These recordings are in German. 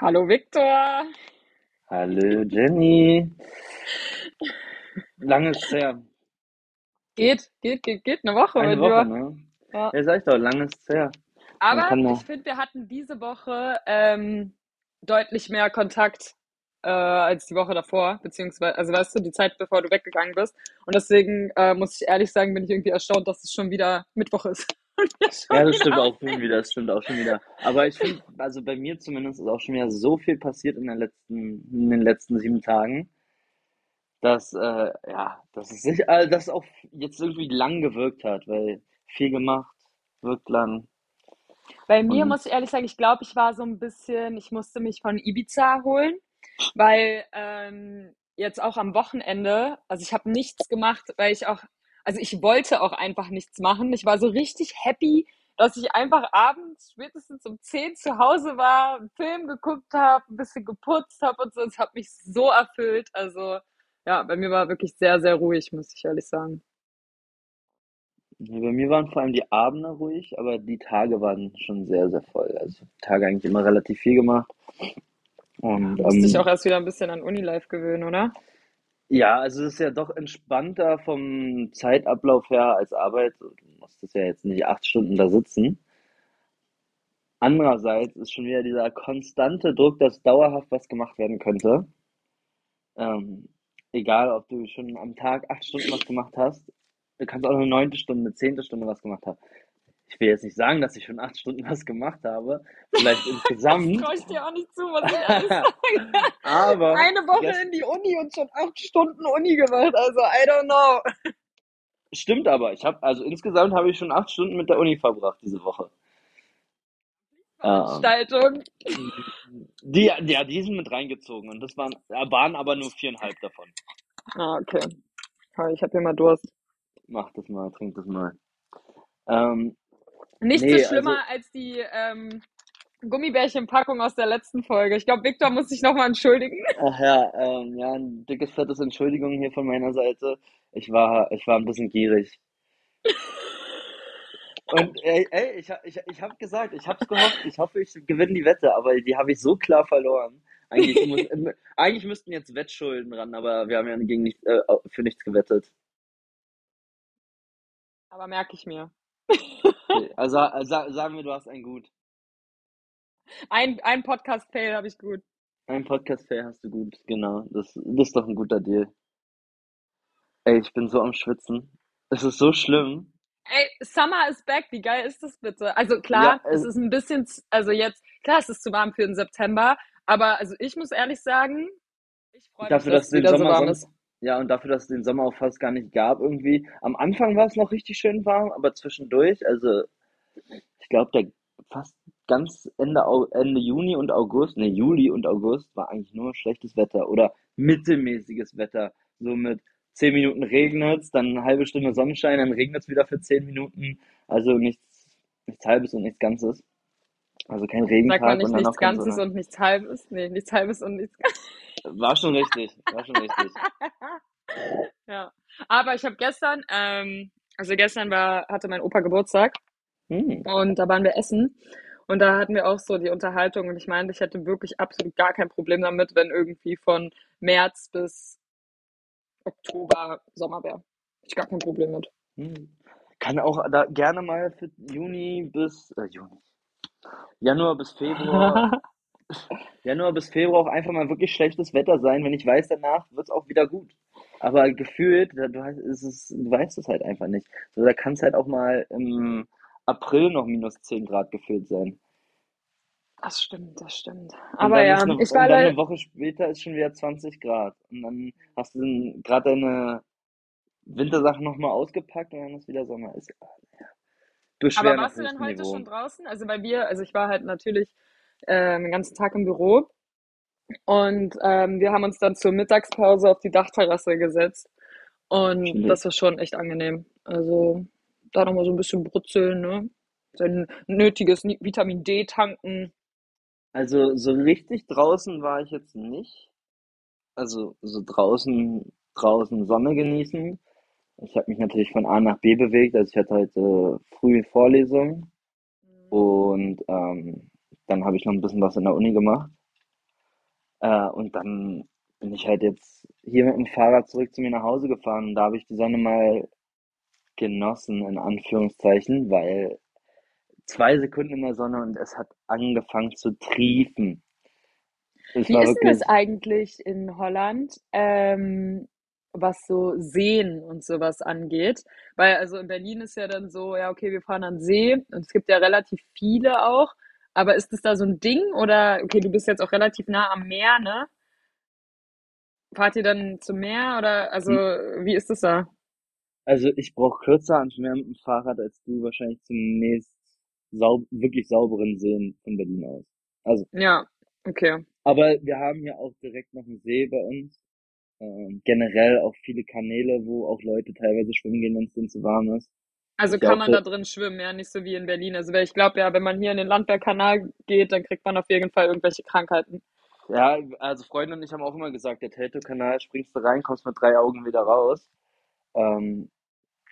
Hallo Viktor. Hallo Jenny. Lange ist her. Geht, geht, geht, geht. Eine Woche Eine mit Woche, dir. ne? Ja. Ja, sag ich doch, lange ist her. Aber ich finde, wir hatten diese Woche ähm, deutlich mehr Kontakt äh, als die Woche davor, beziehungsweise, also weißt du, die Zeit, bevor du weggegangen bist. Und deswegen äh, muss ich ehrlich sagen, bin ich irgendwie erstaunt, dass es schon wieder Mittwoch ist. Ja, das stimmt auch schon wieder, das stimmt auch schon wieder. Aber ich finde, also bei mir zumindest ist auch schon wieder so viel passiert in den letzten, in den letzten sieben Tagen, dass, äh, ja, dass es sich, äh, dass auch jetzt irgendwie lang gewirkt hat, weil viel gemacht, wirkt lang. Bei mir Und muss ich ehrlich sagen, ich glaube, ich war so ein bisschen, ich musste mich von Ibiza erholen, weil ähm, jetzt auch am Wochenende, also ich habe nichts gemacht, weil ich auch, also ich wollte auch einfach nichts machen. Ich war so richtig happy, dass ich einfach abends spätestens um 10 zu Hause war, einen Film geguckt habe, ein bisschen geputzt habe und so. Es hat mich so erfüllt. Also ja, bei mir war wirklich sehr, sehr ruhig, muss ich ehrlich sagen. ja, bei mir waren vor allem die Abende ruhig, aber die Tage waren schon sehr, sehr voll. Also Tage eigentlich immer relativ viel gemacht. Ja, Und musste ich auch ähm, erst wieder ein bisschen an Unilife gewöhnen, oder? Ja, also es ist ja doch entspannter vom Zeitablauf her als Arbeit. Du musstest ja jetzt nicht acht Stunden da sitzen. Andererseits ist schon wieder dieser konstante Druck, dass dauerhaft was gemacht werden könnte. Ähm, egal, ob du schon am Tag acht Stunden was gemacht hast, du kannst auch eine neunte Stunde, eine zehnte Stunde was gemacht haben. Ich will jetzt nicht sagen, dass ich schon acht Stunden was gemacht habe, vielleicht Das insgesamt, traue ich dir auch nicht zu, muss ich ehrlich sagen. aber Eine Woche in die Uni und schon acht Stunden Uni gemacht. Also, I don't know. stimmt aber. Ich habe also insgesamt habe ich schon acht Stunden mit der Uni verbracht diese Woche. Ähm, Veranstaltung. Die, ja, die sind mit reingezogen und das waren, waren aber nur viereinhalb davon. Ah, okay. Ich habe hier mal Durst. Mach das mal, trink das mal. Ähm, Nicht so nee, also, schlimmer als die ähm, Gummibärchenpackung aus der letzten Folge. Ich glaube, Victor muss sich nochmal entschuldigen. ach ja, ähm, ja, ein dickes, fettes Entschuldigung hier von meiner Seite. Ich war, ich war ein bisschen gierig. Und ey, ey ich, ich, ich habe gesagt, ich habe gehofft, ich hoffe, ich gewinne die Wette, aber die habe ich so klar verloren. Eigentlich, muss, eigentlich müssten jetzt Wettschulden ran, aber wir haben ja gegen nicht, äh, für nichts gewettet. Aber merke ich mir. Okay, Also, also sagen wir, du hast ein Gut. Ein, ein Podcast-Fail habe ich gut. Ein Podcast-Fair hast du gut, genau. Das, das ist doch ein guter Deal. Ey, ich bin so am Schwitzen. Es ist so schlimm. Ey, Summer is back. Wie geil ist das bitte? Also Ja, klar, es also, ist ein bisschen, also jetzt, klar, es ist zu warm für den September. Aber also ich muss ehrlich sagen, ich freue mich, dafür, dass dass es es wieder so warm sonst, ist. Ja, und dafür, dass es den Sommer auch fast gar nicht gab irgendwie. Am Anfang war es noch richtig schön warm, aber zwischendurch, also ich glaube, der fast ganz Ende, Ende Juni und August, ne, Juli und August war eigentlich nur schlechtes Wetter oder mittelmäßiges Wetter. So mit zehn Minuten regnet's, dann eine halbe Stunde Sonnenschein, dann regnet's wieder für zehn Minuten. Also nichts, nichts Halbes und nichts Ganzes. Also kein Sagt man Regentag nicht und dann nichts Ganzes Sonne. und nichts Halbes? Nee, nichts Halbes und nichts War schon richtig, war schon richtig. Ja. Aber ich habe gestern, ähm, also gestern war, hatte mein Opa Geburtstag Hm. und da waren wir essen und da hatten wir auch so die Unterhaltung und ich meinte, ich hätte wirklich absolut gar kein Problem damit, wenn irgendwie von März bis Oktober Sommer wäre. Ich gar kein Problem mit. Hm. Kann auch da gerne mal für Juni bis äh, Juni. Januar bis Februar, Januar bis Februar auch einfach mal wirklich schlechtes Wetter sein, wenn ich weiß, danach wird es auch wieder gut. Aber gefühlt, du, es du weißt es halt einfach nicht. So, da kann es halt auch mal im April noch minus 10 Grad gefühlt sein. Das stimmt, das stimmt. Und Aber ja, eine, ich und war dann eine Woche später ist schon wieder 20 Grad. Und dann hast du gerade deine Wintersachen nochmal ausgepackt und dann ist wieder Sommer. Ist aber Beschweren auf warst du denn heute schon Niveau. draußen? Also bei mir, also ich war halt natürlich ähm, den ganzen Tag im Büro und ähm, wir haben uns dann zur Mittagspause auf die Dachterrasse gesetzt und Chillig. das war schon echt angenehm. Also da nochmal so ein bisschen brutzeln, ne? Sein nötiges Vitamin D tanken. Also so richtig draußen war ich jetzt nicht. Also so draußen, draußen Sonne genießen. Ich habe mich natürlich von A nach B bewegt. Also ich hatte heute früh Vorlesung Mhm. und ähm, dann habe ich noch ein bisschen was in der Uni gemacht. Äh, und dann bin ich halt jetzt hier mit dem Fahrrad zurück zu mir nach Hause gefahren und da habe ich die Sonne mal genossen, in Anführungszeichen, weil zwei Sekunden in der Sonne und es hat angefangen zu triefen. Es Wie ist denn das eigentlich in Holland, ähm, was so Seen und sowas angeht? Weil also in Berlin ist ja dann so, ja, okay, wir fahren an See und es gibt ja relativ viele auch. Aber ist es da so ein Ding oder, okay, du bist jetzt auch relativ nah am Meer, ne? Fahrt ihr dann zum Meer oder, also wie ist das da? also ich brauche kürzer ans Meer mit dem Fahrrad als du wahrscheinlich zum nächst saub wirklich sauberen Seen von Berlin aus. Also, Ja, okay. aber wir haben hier auch direkt noch einen See bei uns. Ähm, generell auch viele Kanäle, wo auch Leute teilweise schwimmen gehen, wenn es denen zu warm ist. Also ja kann man da drin schwimmen, ja, nicht so wie in Berlin. Also weil ich glaube ja, wenn man hier in den Landwehrkanal geht, dann kriegt man auf jeden Fall irgendwelche Krankheiten. ja, also Freunde und ich haben auch immer gesagt, der Teltow-Kanal, springst du rein, kommst mit drei Augen wieder raus. Ähm,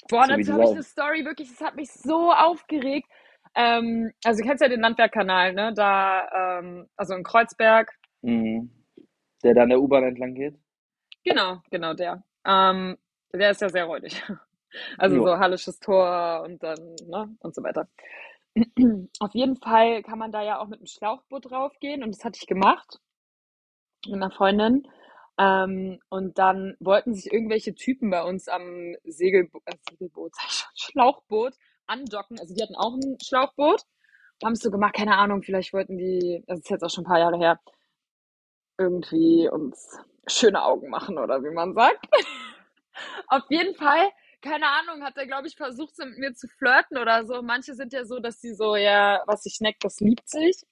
Boah, so dazu habe ich eine Story, wirklich, das hat mich so aufgeregt. Ähm, also du kennst ja den Landwehrkanal, ne? Da, ähm, also in Kreuzberg. mh, der da an der U-Bahn entlang geht. Genau, genau der. Ähm, der ist ja sehr räudig. Also Ja. so Hallisches Tor und dann, ne, und so weiter. Auf jeden Fall kann man da ja auch mit dem Schlauchboot draufgehen und das hatte ich gemacht mit einer Freundin. Ähm, und dann wollten sich irgendwelche Typen bei uns am Segelbo äh, Segelboot, sag ich schon, Schlauchboot andocken. Also die hatten auch ein Schlauchboot, haben es so gemacht, keine Ahnung, vielleicht wollten die, das ist jetzt auch schon ein paar Jahre her, irgendwie uns schöne Augen machen oder wie man sagt. Auf jeden Fall, keine Ahnung, hat er, glaube ich, versucht, so mit mir zu flirten oder so. Manche sind ja so, dass sie so, ja, was sich neckt, das liebt sich.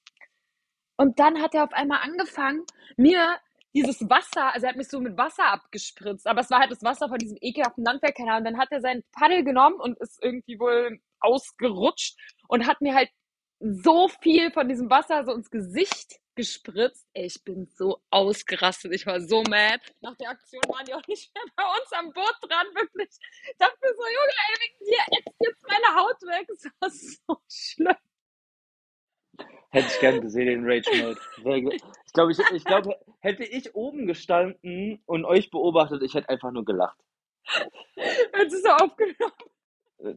Und dann hat er auf einmal angefangen, mir dieses Wasser, also er hat mich so mit Wasser abgespritzt, aber es war halt das Wasser von diesem ekelhaften Landwehrkanal. Und dann hat er sein Paddel genommen und ist irgendwie wohl ausgerutscht und hat mir halt so viel von diesem Wasser so ins Gesicht gespritzt. Ey, ich bin so ausgerastet. Ich war so mad. Nach der Aktion waren die auch nicht mehr bei uns am Boot dran, wirklich. Ich dachte mir so, Junge, ey, wegen dir ätzt jetzt meine Haut weg. Das war so schlimm. Hätte ich gern gesehen, den Rage Mode. Ich glaube, ich, ich glaube, hätte ich oben gestanden und euch beobachtet, ich hätte einfach nur gelacht. Ist er aufgenommen.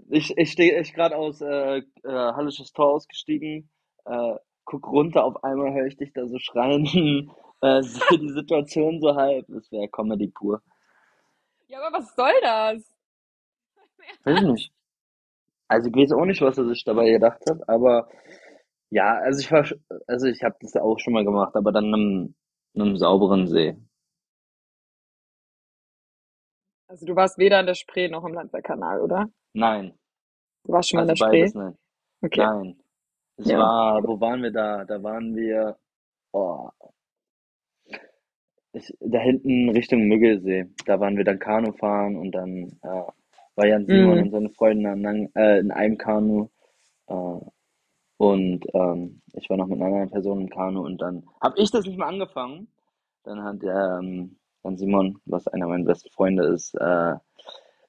Ich, ich stehe ich gerade aus äh, äh, Hallisches Tor ausgestiegen, äh, guck runter, auf einmal höre ich dich da so schreien, äh, sehe die Situation so halb. Das wäre Comedy pur. Ja, aber was soll das? Weiß ich nicht. Also ich weiß auch nicht, was er sich dabei gedacht hat, aber ja, also ich war, also ich habe das auch schon mal gemacht, aber dann in einem, in einem sauberen See. Also du warst weder in der Spree noch im Landwehrkanal, oder? Nein, Du warst schon mal in also der Spree? beides nicht. Okay. Nein. Es Ja. war, wo waren wir da? Da waren wir, oh, ich, da hinten Richtung Müggelsee. Da waren wir dann Kanu fahren und dann äh, war Jan Simon Mhm. und seine Freunde an, lang- äh, in einem Kanu äh, und ähm, ich war noch mit einer anderen Person im Kanu und dann habe ich das nicht mehr angefangen. Dann hat ähm, Jan Simon, was einer meiner besten Freunde ist, äh,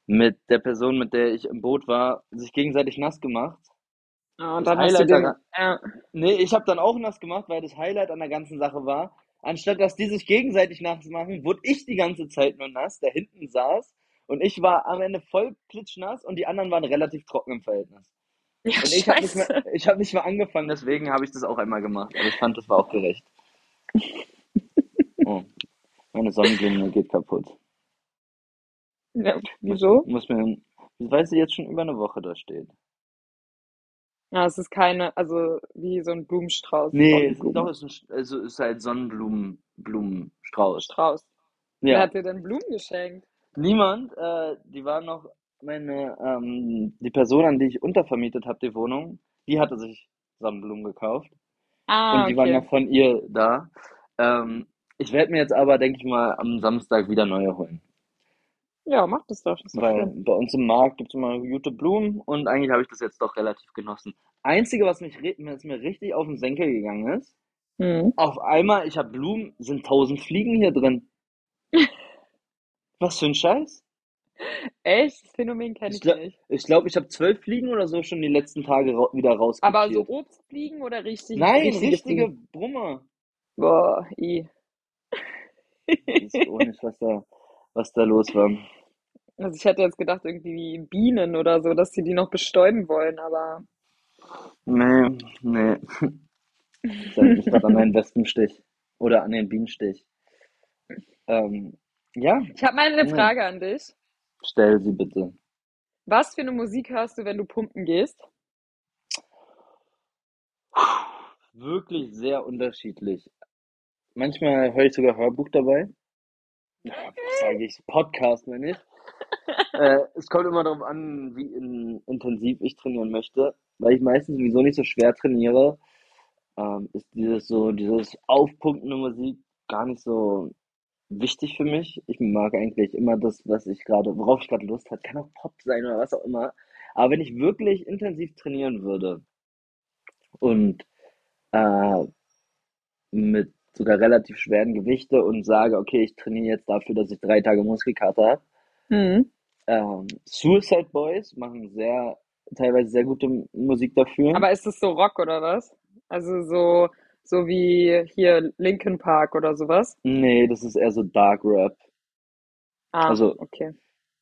mit der Person, mit der ich im Boot war, sich gegenseitig nass gemacht. Ah, und Das dann hast du den, ja. Nee, ich habe dann auch nass gemacht, weil das Highlight an der ganzen Sache war, anstatt dass die sich gegenseitig nass machen, wurde ich die ganze Zeit nur nass, der hinten saß und ich war am Ende voll klitschnass und die anderen waren relativ trocken im Verhältnis. Ja, Und ich habe nicht mehr, scheiße. ich habe nicht mehr angefangen, deswegen habe ich das auch einmal gemacht. Aber ich fand, das war auch gerecht. Oh, meine Sonnenblume geht kaputt. Ja, Muss, wieso? muss mir, weil sie jetzt schon über eine Woche da steht. Ja, es ist keine, also wie so ein Blumenstrauß, Nee, es, doch, es ist, ein, also es ist halt Sonnenblumen, Blumenstrauß. Strauß. Wer Ja. hat dir denn Blumen geschenkt? Niemand, äh, die war noch meine, ähm, die Person, an die ich untervermietet habe, die Wohnung, die hatte sich Sonnenblumen gekauft und Ah, die waren okay. noch von ihr da. Ähm, ich werde mir jetzt aber, denke ich mal, am Samstag wieder neue holen. Ja, mach das doch, doch Weil schön. bei uns im Markt gibt es immer gute Blumen und eigentlich habe ich das jetzt doch relativ genossen. Einzige, was mich, was mir richtig auf den Senkel gegangen ist, Mhm. auf einmal, ich habe Blumen, sind tausend Fliegen hier drin. Was für ein Scheiß. Echt? Das Phänomen kenne Ich ich glaube, nicht. ich, glaub, ich habe zwölf Fliegen oder so schon die letzten Tage ra wieder Aber so. Obstfliegen oder richtig, Nein, richtige richtige? Brummer. Boah, i. weiß auch nicht, was da, was da los war. Also ich hätte jetzt gedacht, irgendwie wie Bienen oder so, dass sie die noch bestäuben wollen, aber Nee, nee. Ich erinnere mich gerade an einen Wespenstich oder an den Bienenstich. Ähm, ja, ich habe mal eine. Frage an dich. Stell sie bitte. Was für eine Musik hörst du, wenn du pumpen gehst? Wirklich sehr unterschiedlich. Manchmal höre ich sogar Hörbuch dabei. Ja, was sage ich? Podcast, meine ich. Äh, es kommt immer darauf an, wie in, intensiv ich trainieren möchte, weil ich meistens sowieso nicht so schwer trainiere. Ähm, ist dieses so, dieses aufpumpende Musik gar nicht so wichtig für mich. Ich mag eigentlich immer das, was ich gerade, worauf ich gerade Lust habe. Kann auch Pop sein oder was auch immer. Aber wenn ich wirklich intensiv trainieren würde und äh, mit sogar relativ schweren Gewichte und sage, okay, ich trainiere jetzt dafür, dass ich drei Tage Muskelkater habe. Mhm. Ähm, Suicide Boys machen sehr, teilweise sehr gute Musik dafür. Aber ist es so Rock oder was? Also so, so wie hier Linkin Park oder sowas? Nee, das ist eher so Dark Rap. Ah, Also okay.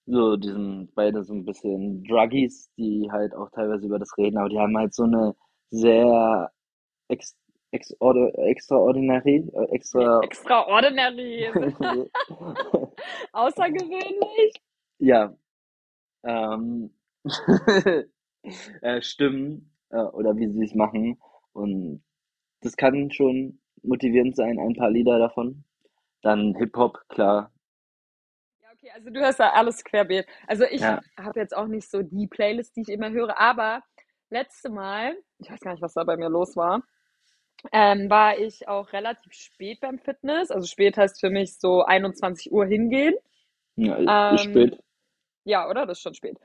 so, die sind beide so ein bisschen Druggies, die halt auch teilweise über das reden, aber die haben halt so eine sehr ex, exordi- extraordinary, äh, extra, Extraordinary, außergewöhnlich. Ja, ähm, äh, Stimmen äh, oder wie sie es machen. Und das kann schon motivierend sein, ein paar Lieder davon. Dann Hip-Hop, klar. Ja, okay, also du hörst ja alles querbeet. Also ich Ja, habe jetzt auch nicht so die Playlist, die ich immer höre, aber letzte Mal, ich weiß gar nicht, was da bei mir los war, ähm, war ich auch relativ spät beim Fitness. Also spät heißt für mich so 21 Uhr hingehen. ja, Ähm, spät. Ja, oder? Das ist schon spät.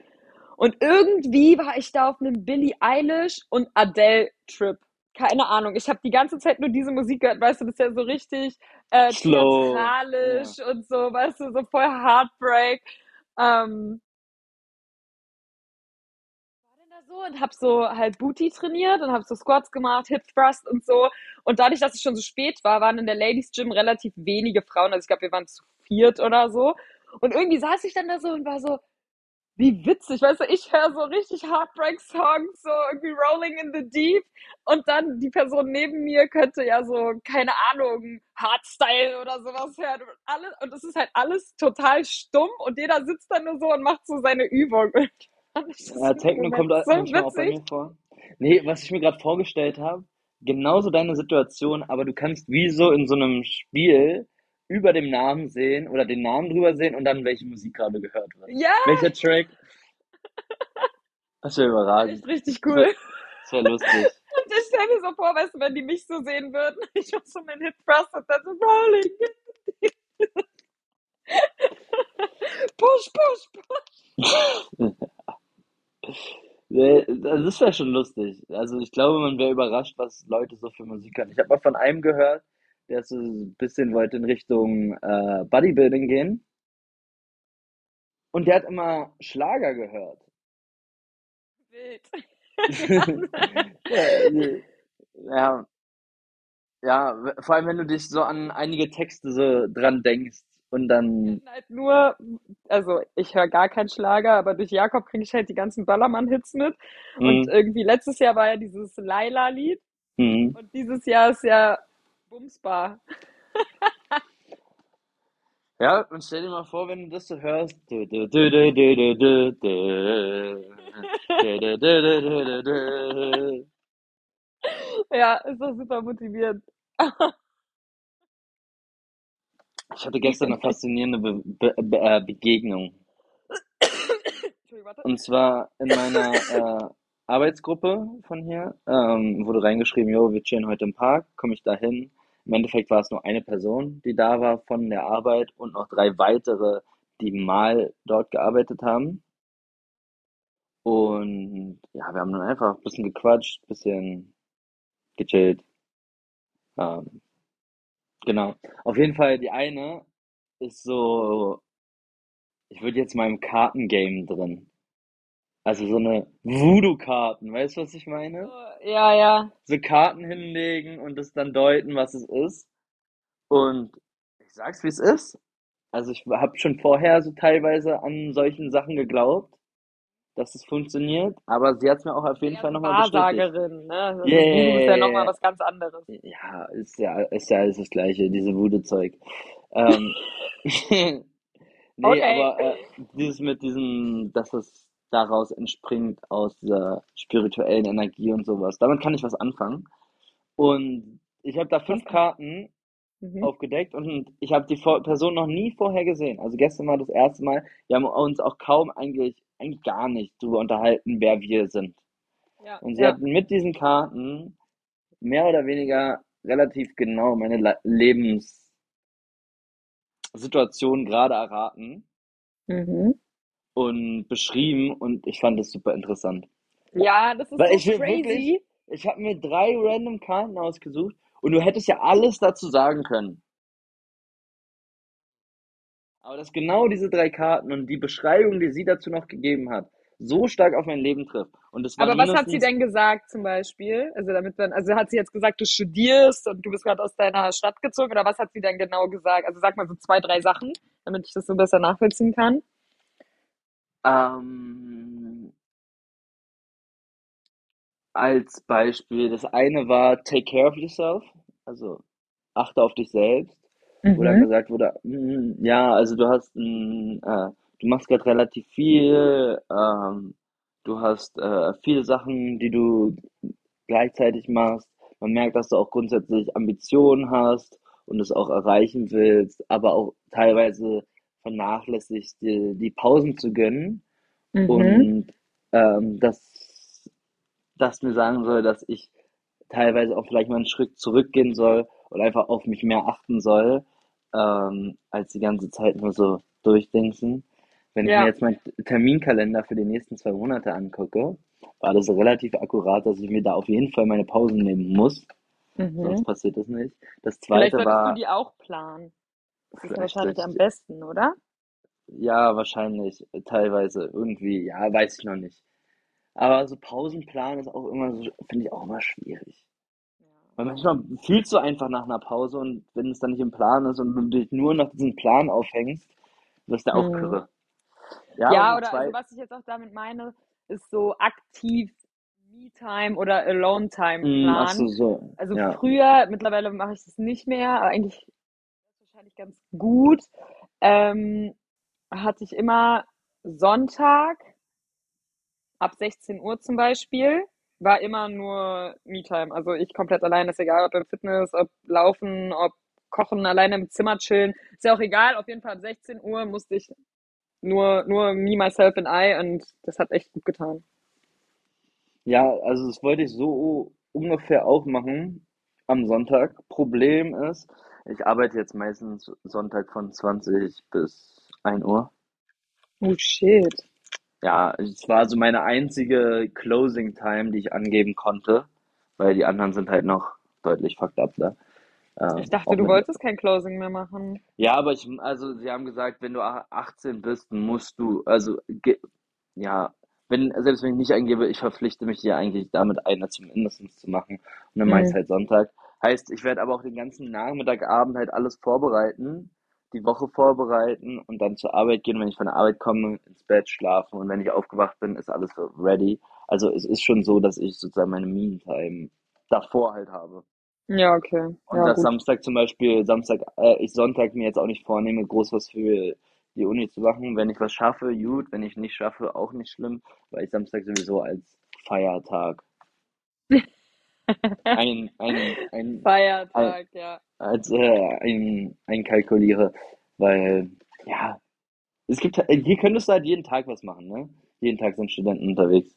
Und irgendwie war ich da auf einem Billie Eilish und Adele Trip. Keine Ahnung. Ich habe die ganze Zeit nur diese Musik gehört, weißt du, das ist ja so richtig äh, Slow. Ja. theatralisch und so, weißt du, so voll Heartbreak. Ähm, war denn da so und habe so halt Booty trainiert und habe so Squats gemacht, Hip Thrust und so. Und dadurch, dass es schon so spät war, waren in der Ladies Gym relativ wenige Frauen. Also ich glaube, wir waren zu viert oder so. Und irgendwie saß ich dann da so und war so, wie witzig, weißt du, ich höre so richtig Heartbreak-Songs, so irgendwie Rolling in the Deep und dann die Person neben mir könnte ja so, keine Ahnung, Hardstyle oder sowas hören und alles, und es ist halt alles total stumm und jeder sitzt dann nur so und macht so seine Übung. Ja, Techno kommt so manchmal auch bei witzig. mir vor. Nee, was ich mir gerade vorgestellt habe, genauso deine Situation, aber du kannst wie so in so einem Spiel über dem Namen sehen oder den Namen drüber sehen und dann welche Musik gerade gehört wird. Ja, Welcher Track? Das wäre überragend. echt richtig Das wäre cool. das wär lustig. Und ich stelle mir so vor, weißt du, wenn die mich so sehen würden, ich mach so meinen Hip Thrust und dann so Rolling. Push, push, push. Das wäre schon lustig. Also ich glaube, man wäre überrascht, was Leute so für Musik hören. Ich habe mal von einem gehört, der so ein bisschen wollte in Richtung äh, Bodybuilding gehen. Und der hat immer Schlager gehört. Wild. Ja, nee. ja, ja, vor allem wenn du dich so an einige Texte so dran denkst und dann, halt nur, also ich höre gar keinen Schlager, aber durch Jakob kriege ich halt die ganzen Ballermann-Hits mit. Und hm, irgendwie letztes Jahr war ja dieses Laila-Lied hm. und dieses Jahr ist ja Bumsbar. Ja, und stell dir mal vor, wenn du das so hörst. Ja, ist doch super motivierend. Ich hatte gestern eine faszinierende Be Be Be äh, Begegnung. Und zwar in meiner äh, Arbeitsgruppe von hier ähm, wurde reingeschrieben, jo, wir chillen heute im Park, komme ich da hin. Im Endeffekt war es nur eine Person, die da war von der Arbeit und noch drei weitere, die mal dort gearbeitet haben. Und ja, wir haben dann einfach ein bisschen gequatscht, ein bisschen gechillt. Ähm, genau. Auf jeden Fall, die eine ist so, ich würde jetzt mal im Kartengame drin. Also so eine Voodoo-Karten, weißt du, was ich meine? Ja, ja. So Karten hinlegen und es dann deuten, was es ist. Und ich sag's, wie es ist. Also ich habe schon vorher so teilweise an solchen Sachen geglaubt, dass es funktioniert, aber sie hat es mir auch auf jeden Eher Fall nochmal bestätigt. Wahrsagerin, ne? Also Voodoo ist ja noch mal Yeah. was ganz anderes. Ja, ist ja, ist ja alles das Gleiche, diese Voodoo-Zeug. Ähm, nee, Okay. aber äh, dieses mit diesem, dass es daraus entspringt, aus dieser spirituellen Energie und sowas, damit kann ich was anfangen. Und ich habe da fünf Karten Mhm. aufgedeckt und ich habe die Person noch nie vorher gesehen. Also gestern war das erste Mal. Wir haben uns auch kaum eigentlich, eigentlich gar nicht darüber unterhalten, wer wir sind. Ja, Und sie ja. hat mit diesen Karten mehr oder weniger relativ genau meine La- Lebenssituation gerade erraten Mhm. Und beschrieben und ich fand das super interessant. Ja, das ist Weil so ich will wirklich, crazy. ich habe mir drei random Karten ausgesucht und du hättest ja alles dazu sagen können. Aber dass genau diese drei Karten und die Beschreibung, die sie dazu noch gegeben hat, so stark auf mein Leben trifft. Und es war Aber was hat sie denn gesagt zum Beispiel? Also damit man, also hat sie jetzt gesagt, du studierst und du bist gerade aus deiner Stadt gezogen oder was hat sie denn genau gesagt? Also sag mal so zwei, drei Sachen, damit ich das so besser nachvollziehen kann. Ähm, als Beispiel, das eine war Take care of yourself, also achte auf dich selbst. Wo dann Mhm. gesagt wurde, mm, ja, also du hast ein, äh, du machst gerade relativ viel, ähm, du hast äh, viele Sachen, die du gleichzeitig machst. Man merkt, dass du auch grundsätzlich Ambitionen hast und es auch erreichen willst, aber auch teilweise vernachlässigst, dir die Pausen zu gönnen Mhm. und ähm, dass das mir sagen soll, dass ich teilweise auch vielleicht mal einen Schritt zurückgehen soll und einfach auf mich mehr achten soll, ähm, als die ganze Zeit nur so durchdenken. Wenn ich mir Ja. jetzt meinen Terminkalender für die nächsten zwei Monate angucke, war das relativ akkurat, dass ich mir da auf jeden Fall meine Pausen nehmen muss, sonst Mhm. passiert das nicht. Das Vielleicht zweite du war, die auch planen. Das ist wahrscheinlich am besten, oder? ja, wahrscheinlich, teilweise, irgendwie, ja, weiß ich noch nicht. Aber so Pausenplan ist auch immer so, finde ich auch immer schwierig. Ja. Weil manchmal fühlst du einfach nach einer Pause und wenn es dann nicht im Plan ist und du dich nur nach diesem Plan aufhängst, wirst du auch Mhm. kirre. Ja, Ja, oder also was ich jetzt auch damit meine, ist so aktiv Me-Time oder Alone-Time mm, ach so, so, Also ja. früher, mittlerweile mache ich das nicht mehr, aber eigentlich wahrscheinlich ganz gut. Ähm, hatte ich immer Sonntag ab 16 Uhr zum Beispiel, war immer nur Me-Time. Also ich komplett allein, ist egal, ob im Fitness, ob Laufen, ob Kochen, alleine im Zimmer chillen. Ist ja auch egal, auf jeden Fall ab 16 Uhr musste ich nur, nur me, myself and I und das hat echt gut getan. Ja, also das wollte ich so ungefähr auch machen am Sonntag. Problem ist, ich arbeite jetzt meistens Sonntag von 20 bis 1 Uhr. Oh shit. Ja, es war so meine einzige Closing Time, die ich angeben konnte, weil die anderen sind halt noch deutlich fucked up da. Äh, Ich dachte, du wolltest kein Closing mehr machen. ja, aber ich, also sie haben gesagt, wenn du ach- 18 bist, musst du, also ja, wenn, selbst wenn ich nicht eingebe, ich verpflichte mich hier eigentlich damit einer zumindest zu machen. Und dann meist Mhm. halt Sonntag. Heißt, ich werde aber auch den ganzen Nachmittag, Abend halt alles vorbereiten, die Woche vorbereiten und dann zur Arbeit gehen. Wenn ich von der Arbeit komme, ins Bett schlafen und wenn ich aufgewacht bin, ist alles ready. Also es ist schon so, dass ich sozusagen meine Me-Time davor halt habe. Ja, okay. Und Ja, dass gut. Samstag zum Beispiel, Samstag, äh, ich Sonntag mir jetzt auch nicht vornehme, groß was für die Uni zu machen. Wenn ich was schaffe, gut. Wenn ich nicht schaffe, auch nicht schlimm, weil ich Samstag sowieso als Feiertag ein, ein, ein, ein, Feiertag, ja. als äh, ein, einkalkuliere. Weil, ja, es gibt, hier könntest du halt jeden Tag was machen, ne? Jeden Tag sind Studenten unterwegs.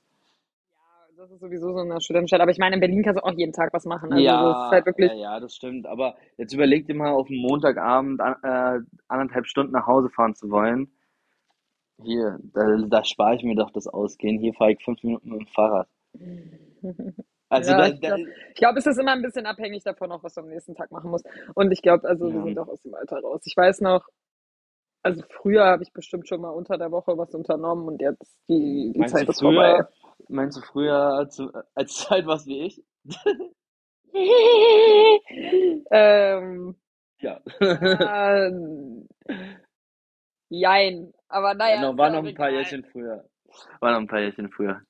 Ja, das ist sowieso so eine Studentenstadt. Aber ich meine, in Berlin kannst du auch jeden Tag was machen. Also so ist es Ja, halt ja, wirklich. ja, das stimmt. Aber jetzt überleg dir mal, auf einen Montagabend äh, anderthalb Stunden nach Hause fahren zu wollen. Hier, da, da spare ich mir doch das Ausgehen. Hier fahre ich fünf Minuten mit dem Fahrrad. Also Ja, da, ich glaube, glaub, es ist immer ein bisschen abhängig davon, auch was du am nächsten Tag machen musst. Und ich glaube, also wir ja. sind auch aus dem Alter raus. Ich weiß noch, also früher habe ich bestimmt schon mal unter der Woche was unternommen und jetzt die, die Zeit ist vorbei. meinst du früher, als, als halt warst wie ich? ähm, Ja. Äh, jein. Aber Ja, naja, noch, ist war ja noch ein paar. Jährchen früher. War noch ein paar Jährchen früher.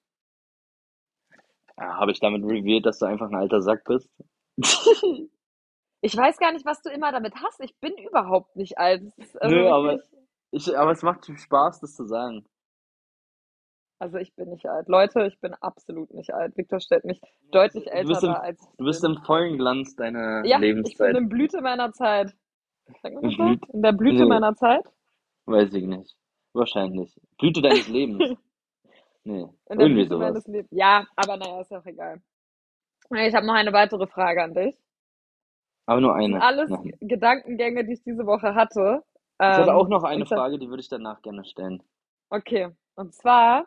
Ja, habe ich damit revealed, dass du einfach ein alter Sack bist? Ich weiß gar nicht, was du immer damit hast. Ich bin überhaupt nicht alt. Also Nö, aber ich, aber es macht Spaß, das zu sagen. also ich bin nicht alt. Leute, ich bin absolut nicht alt. Victor stellt mich deutlich du bist älter im, dar, als du bist im vollen Glanz deiner Ja, ich bin Lebenszeit. in Blüte meiner Zeit. In der Blüte meiner Zeit? weiß ich nicht. Wahrscheinlich. Blüte deines Lebens. Nee, irgendwie sowas. Ja, aber naja, ist auch egal. Ich habe noch eine weitere Frage an dich. Aber nur eine. alles Nein. Gedankengänge, die ich diese Woche hatte. Ich hatte auch Ähm, noch eine Frage, die würde ich danach gerne stellen. okay. Und zwar,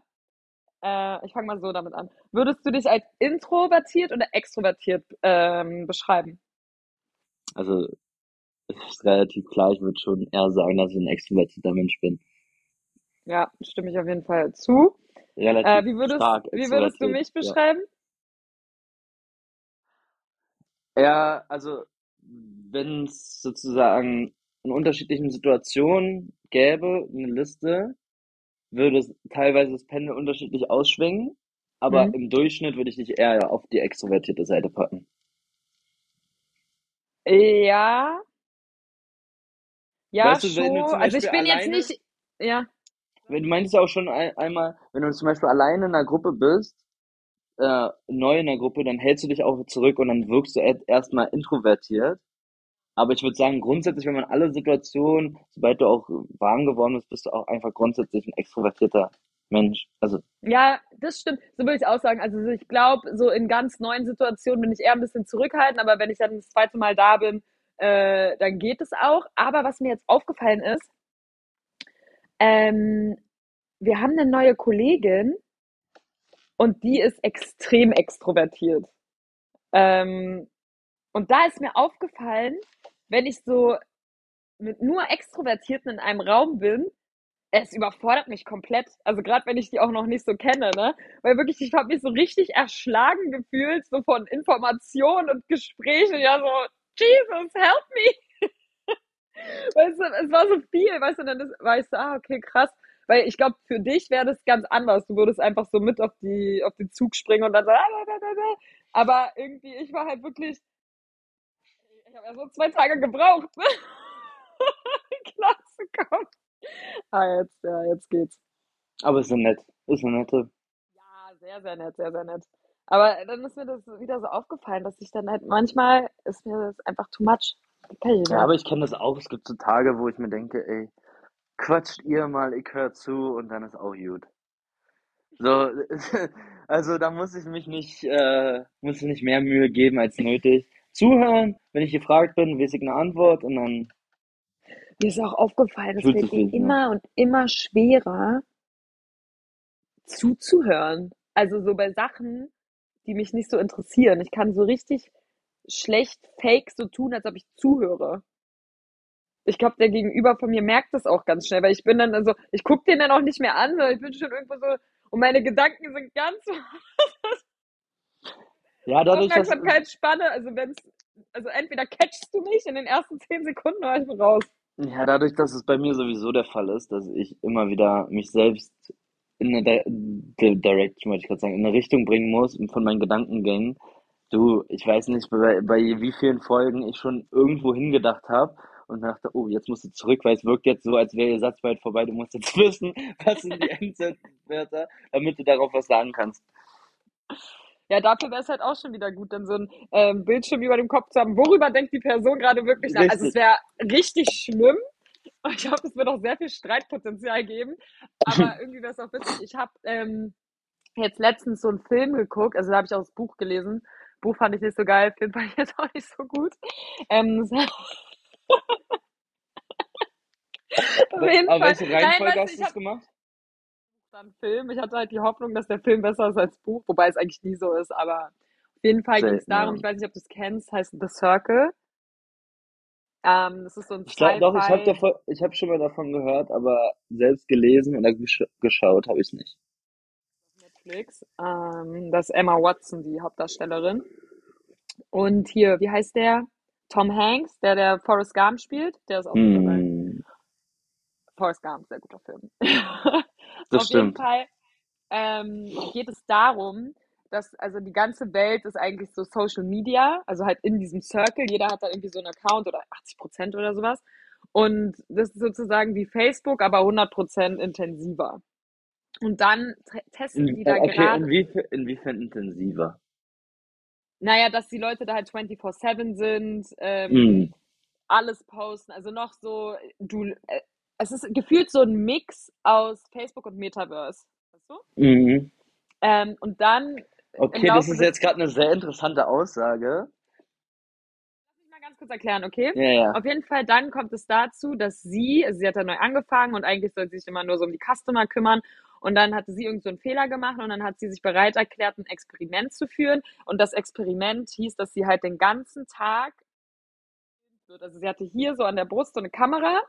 äh, ich fange mal so damit an. Würdest du dich als introvertiert oder extrovertiert ähm, beschreiben? Also, es ist relativ klar, ich würde schon eher sagen, dass ich ein extrovertierter Mensch bin. Ja, stimme ich auf jeden Fall zu. Äh, Relativ wie würdest, stark wie würdest du mich ja. beschreiben? Ja, also, wenn es sozusagen in unterschiedlichen Situationen gäbe, eine Liste, würde es teilweise das Pendel unterschiedlich ausschwingen, aber Hm. im Durchschnitt würde ich dich eher auf die extrovertierte Seite packen. Ja, ja, Weißt du, schon. Also ich bin jetzt nicht, ja, du meintest ja auch schon ein, einmal, wenn du zum Beispiel alleine in einer Gruppe bist, äh, neu in der Gruppe, dann hältst du dich auch zurück und dann wirkst du erst- erstmal introvertiert. Aber ich würde sagen, grundsätzlich, wenn man alle Situationen, sobald du auch warm geworden bist, bist du auch einfach grundsätzlich ein extrovertierter Mensch. Also, ja, das stimmt. So würde ich auch sagen. Also ich glaube, so in ganz neuen Situationen bin ich eher ein bisschen zurückhaltend, aber wenn ich dann das zweite Mal da bin, äh, dann geht es auch. Aber was mir jetzt aufgefallen ist, ähm, wir haben eine neue Kollegin und die ist extrem extrovertiert. Ähm, und da ist mir aufgefallen, wenn ich so mit nur Extrovertierten in einem Raum bin, es überfordert mich komplett. Also gerade wenn ich die auch noch nicht so kenne, ne? Weil wirklich, ich habe mich so richtig erschlagen gefühlt, so von Informationen und Gesprächen, ja so, Jesus, help me! Weißt du, es war so viel, weißt du, dann ist, weißt du, ah, okay, krass. Weil ich glaube, für dich wäre das ganz anders. Du würdest einfach so mit auf die, auf den Zug springen und dann so, ah, da, da, da, da. aber irgendwie, ich war halt wirklich, ich habe ja so zwei Tage gebraucht, ne? klar zu kommen. Ah, jetzt, ja, jetzt geht's. aber ist so nett. Ist so nette. Ja, sehr, sehr nett, sehr, sehr nett. Aber dann ist mir das wieder so aufgefallen, dass ich dann halt manchmal ist mir das einfach too much. Ja, aber ich kenne das auch. Es gibt so Tage, wo ich mir denke, ey, quatscht ihr mal, ich höre zu und dann ist auch gut. So, also da muss ich mich nicht, äh, muss ich nicht mehr Mühe geben als nötig. Zuhören, wenn ich gefragt bin, weiß ich eine Antwort und dann Mir ist auch aufgefallen, es sich mir mehr. immer und immer schwerer zuzuhören. Also so bei Sachen, die mich nicht so interessieren. Ich kann so richtig schlecht fake so tun, als ob ich zuhöre. Ich glaube, der Gegenüber von mir merkt das auch ganz schnell, weil ich bin dann also, ich gucke den dann auch nicht mehr an, sondern ich bin schon irgendwo so und meine Gedanken sind ganz Ja, dadurch, dass, Aufmerksamkeitsspanne. Also wenn's, also entweder catchst du mich in den ersten zehn Sekunden oder ich bin raus. ja, dadurch, dass es bei mir sowieso der Fall ist, dass ich immer wieder mich selbst in eine Di Di Direction, wollte ich gerade sagen, in eine Richtung bringen muss von meinen Gedankengängen. Du, ich weiß nicht, bei, bei wie vielen Folgen ich schon irgendwo hingedacht habe und dachte, oh, jetzt musst du zurück, weil es wirkt jetzt so, als wäre der Satz bald vorbei. Du musst jetzt wissen, was sind die Endwörter, damit du darauf was sagen kannst. Ja, dafür wäre es halt auch schon wieder gut, dann so ein ähm, Bildschirm über dem Kopf zu haben. Worüber denkt die Person gerade wirklich nach? Also es Richtig. wäre richtig schlimm. Ich glaube, es wird auch sehr viel Streitpotenzial geben. Aber irgendwie wäre es auch witzig. Ich habe ähm, jetzt letztens so einen Film geguckt, also da habe ich auch das Buch gelesen. Buch fand ich nicht so geil, Film fand ich jetzt auch nicht so gut. Ähm, auf jeden Aber Fall. welche Nein, Reihenfolge du, hast du es gemacht? dann Film. Ich hatte halt die Hoffnung, dass der Film besser ist als Buch, wobei es eigentlich nie so ist. Aber auf jeden Fall ging es darum, ich weiß nicht, ob du es kennst, heißt The Circle. Ähm, das ist so ein Ich glaube, doch, ich habe habe schon mal davon gehört, aber selbst gelesen oder gesch geschaut habe ich es nicht. Netflix. Ähm, das ist Emma Watson, die Hauptdarstellerin. Und hier, wie heißt der? Tom Hanks, der der Forrest Gump spielt, der ist auch mit dabei. Hm, Forrest Gump, sehr guter Film. das Auf jeden stimmt. Fall ähm, geht es darum, dass also die ganze Welt ist eigentlich so Social Media, also halt in diesem Circle. Jeder hat da irgendwie so einen Account oder 80 Prozent oder sowas. Und das ist sozusagen wie Facebook, aber 100 Prozent intensiver. Und dann te- testen In, die äh, da okay, gerade, inwiefern, inwiefern intensiver? naja, dass die Leute da halt 24/7 sind, ähm, Hm. alles posten, also noch so, du, äh, es ist gefühlt so ein Mix aus Facebook und Metaverse, weißt du? Mhm. Ähm, und dann Okay, das ist jetzt gerade eine sehr interessante Aussage. lass mich mal ganz kurz erklären, okay? Ja, ja. Auf jeden Fall, dann kommt es dazu, dass sie, also sie hat da neu angefangen und eigentlich soll sie sich immer nur so um die Customer kümmern. Und dann hatte sie irgend so einen Fehler gemacht und dann hat sie sich bereit erklärt, ein Experiment zu führen. Und das Experiment hieß, dass sie halt den ganzen Tag. Also sie hatte hier so an der Brust so eine Kamera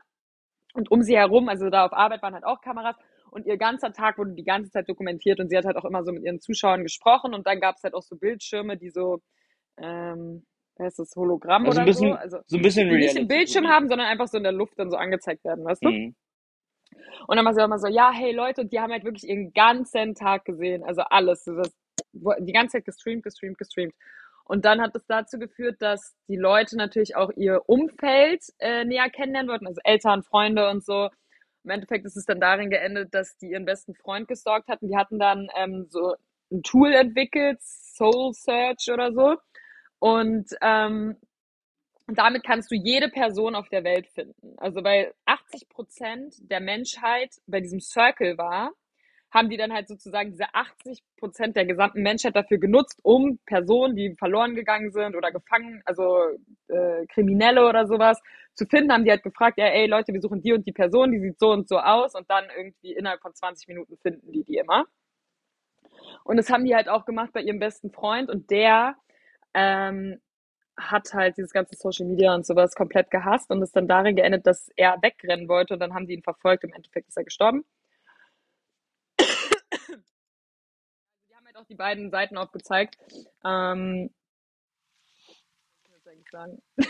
und um sie herum, also da auf Arbeit waren halt auch Kameras und ihr ganzer Tag wurde die ganze Zeit dokumentiert und sie hat halt auch immer so mit ihren Zuschauern gesprochen und dann gab es halt auch so Bildschirme, die so, ähm, wie heißt das, Hologramm Also ein oder so, bisschen, also so ein bisschen die nicht im Bildschirm haben, sondern einfach so in der Luft dann so angezeigt werden, weißt du? Mhm. Und dann war sie immer so, ja, hey Leute, und die haben halt wirklich ihren ganzen Tag gesehen, also alles, das, die ganze Zeit gestreamt, gestreamt, gestreamt. Und dann hat es dazu geführt, dass die Leute natürlich auch ihr Umfeld äh, näher kennenlernen wollten, also Eltern, Freunde und so. Im Endeffekt ist es dann darin geendet, dass die ihren besten Freund gestalkt hatten. Die hatten dann ähm, so ein Tool entwickelt, Soul Search oder so. Und ähm, damit kannst du jede Person auf der Welt finden. Also weil 80 Prozent der Menschheit bei diesem Circle war, haben die dann halt sozusagen diese 80 Prozent der gesamten Menschheit dafür genutzt, um Personen, die verloren gegangen sind oder gefangen, also äh, Kriminelle oder sowas, zu finden, haben die halt gefragt, ja, ey Leute, wir suchen die und die Person, die sieht so und so aus und dann irgendwie innerhalb von 20 Minuten finden die die immer. Und das haben die halt auch gemacht bei ihrem besten Freund und der ähm, hat halt dieses ganze Social Media und sowas komplett gehasst und ist dann darin geendet, dass er wegrennen wollte und dann haben die ihn verfolgt. Im Endeffekt ist er gestorben. Die haben halt auch die beiden Seiten aufgezeigt. Ähm, was ich sagen?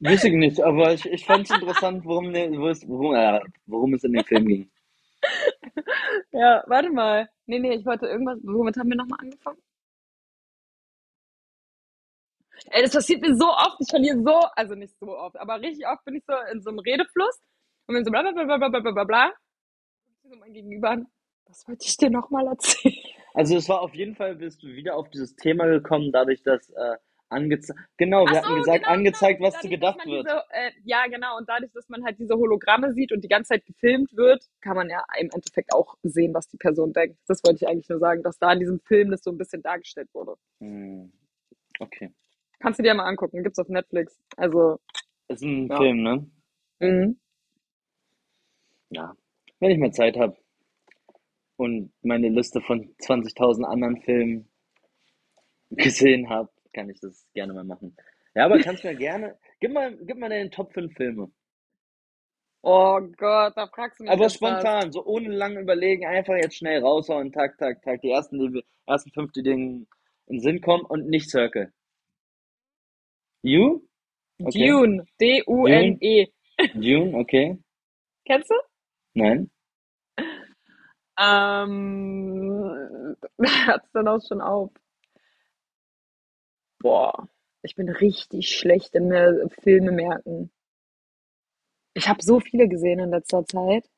Weiß ich nicht, aber ich, ich fand es interessant, worum, worum, äh, worum es in dem Film ging. Ja, warte mal. Nee, nee, ich wollte irgendwas. Womit haben wir nochmal angefangen? Ey, das passiert mir so oft. Ich verliere so, also nicht so oft, aber richtig oft bin ich so in so einem Redefluss und bin so bla bla bla bla bla bla bla ich so mein Gegenüber an. Was wollte ich dir nochmal erzählen? Also es war auf jeden Fall, bist du wieder auf dieses Thema gekommen, dadurch, dass äh, angezeigt, genau, wir Ach hatten so, gesagt, genau, angezeigt, genau. was zu Dadurch, dass gedacht wird. diese, äh, ja, genau. Und dadurch, dass man halt diese Hologramme sieht und die ganze Zeit gefilmt wird, kann man ja im Endeffekt auch sehen, was die Person denkt. Das wollte ich eigentlich nur sagen, dass da in diesem Film das so ein bisschen dargestellt wurde. Hm, okay. Kannst du dir mal angucken, gibt's auf Netflix. Also, Ist ein ja. Film, ne? Mhm. Ja. Wenn ich mal Zeit habe und meine Liste von 20.000 anderen Filmen gesehen habe, kann ich das gerne mal machen. Ja, aber kannst mir gerne, gib mal, gib mal deine Top 5 Filme. Oh Gott, da fragst du mich Aber jetzt was. spontan, so ohne lange überlegen, einfach jetzt schnell raushauen, tak, tak, tak. Die ersten, die, ersten fünf, die in in den Sinn kommen und nicht Circle. You? Okay. Dune. D-U-N-E. Dune, okay. Kennst du? Nein. Ähm, hört's dann auch schon auf. Boah, ich bin richtig schlecht in mir Filme merken. Ich habe so viele gesehen in letzter Zeit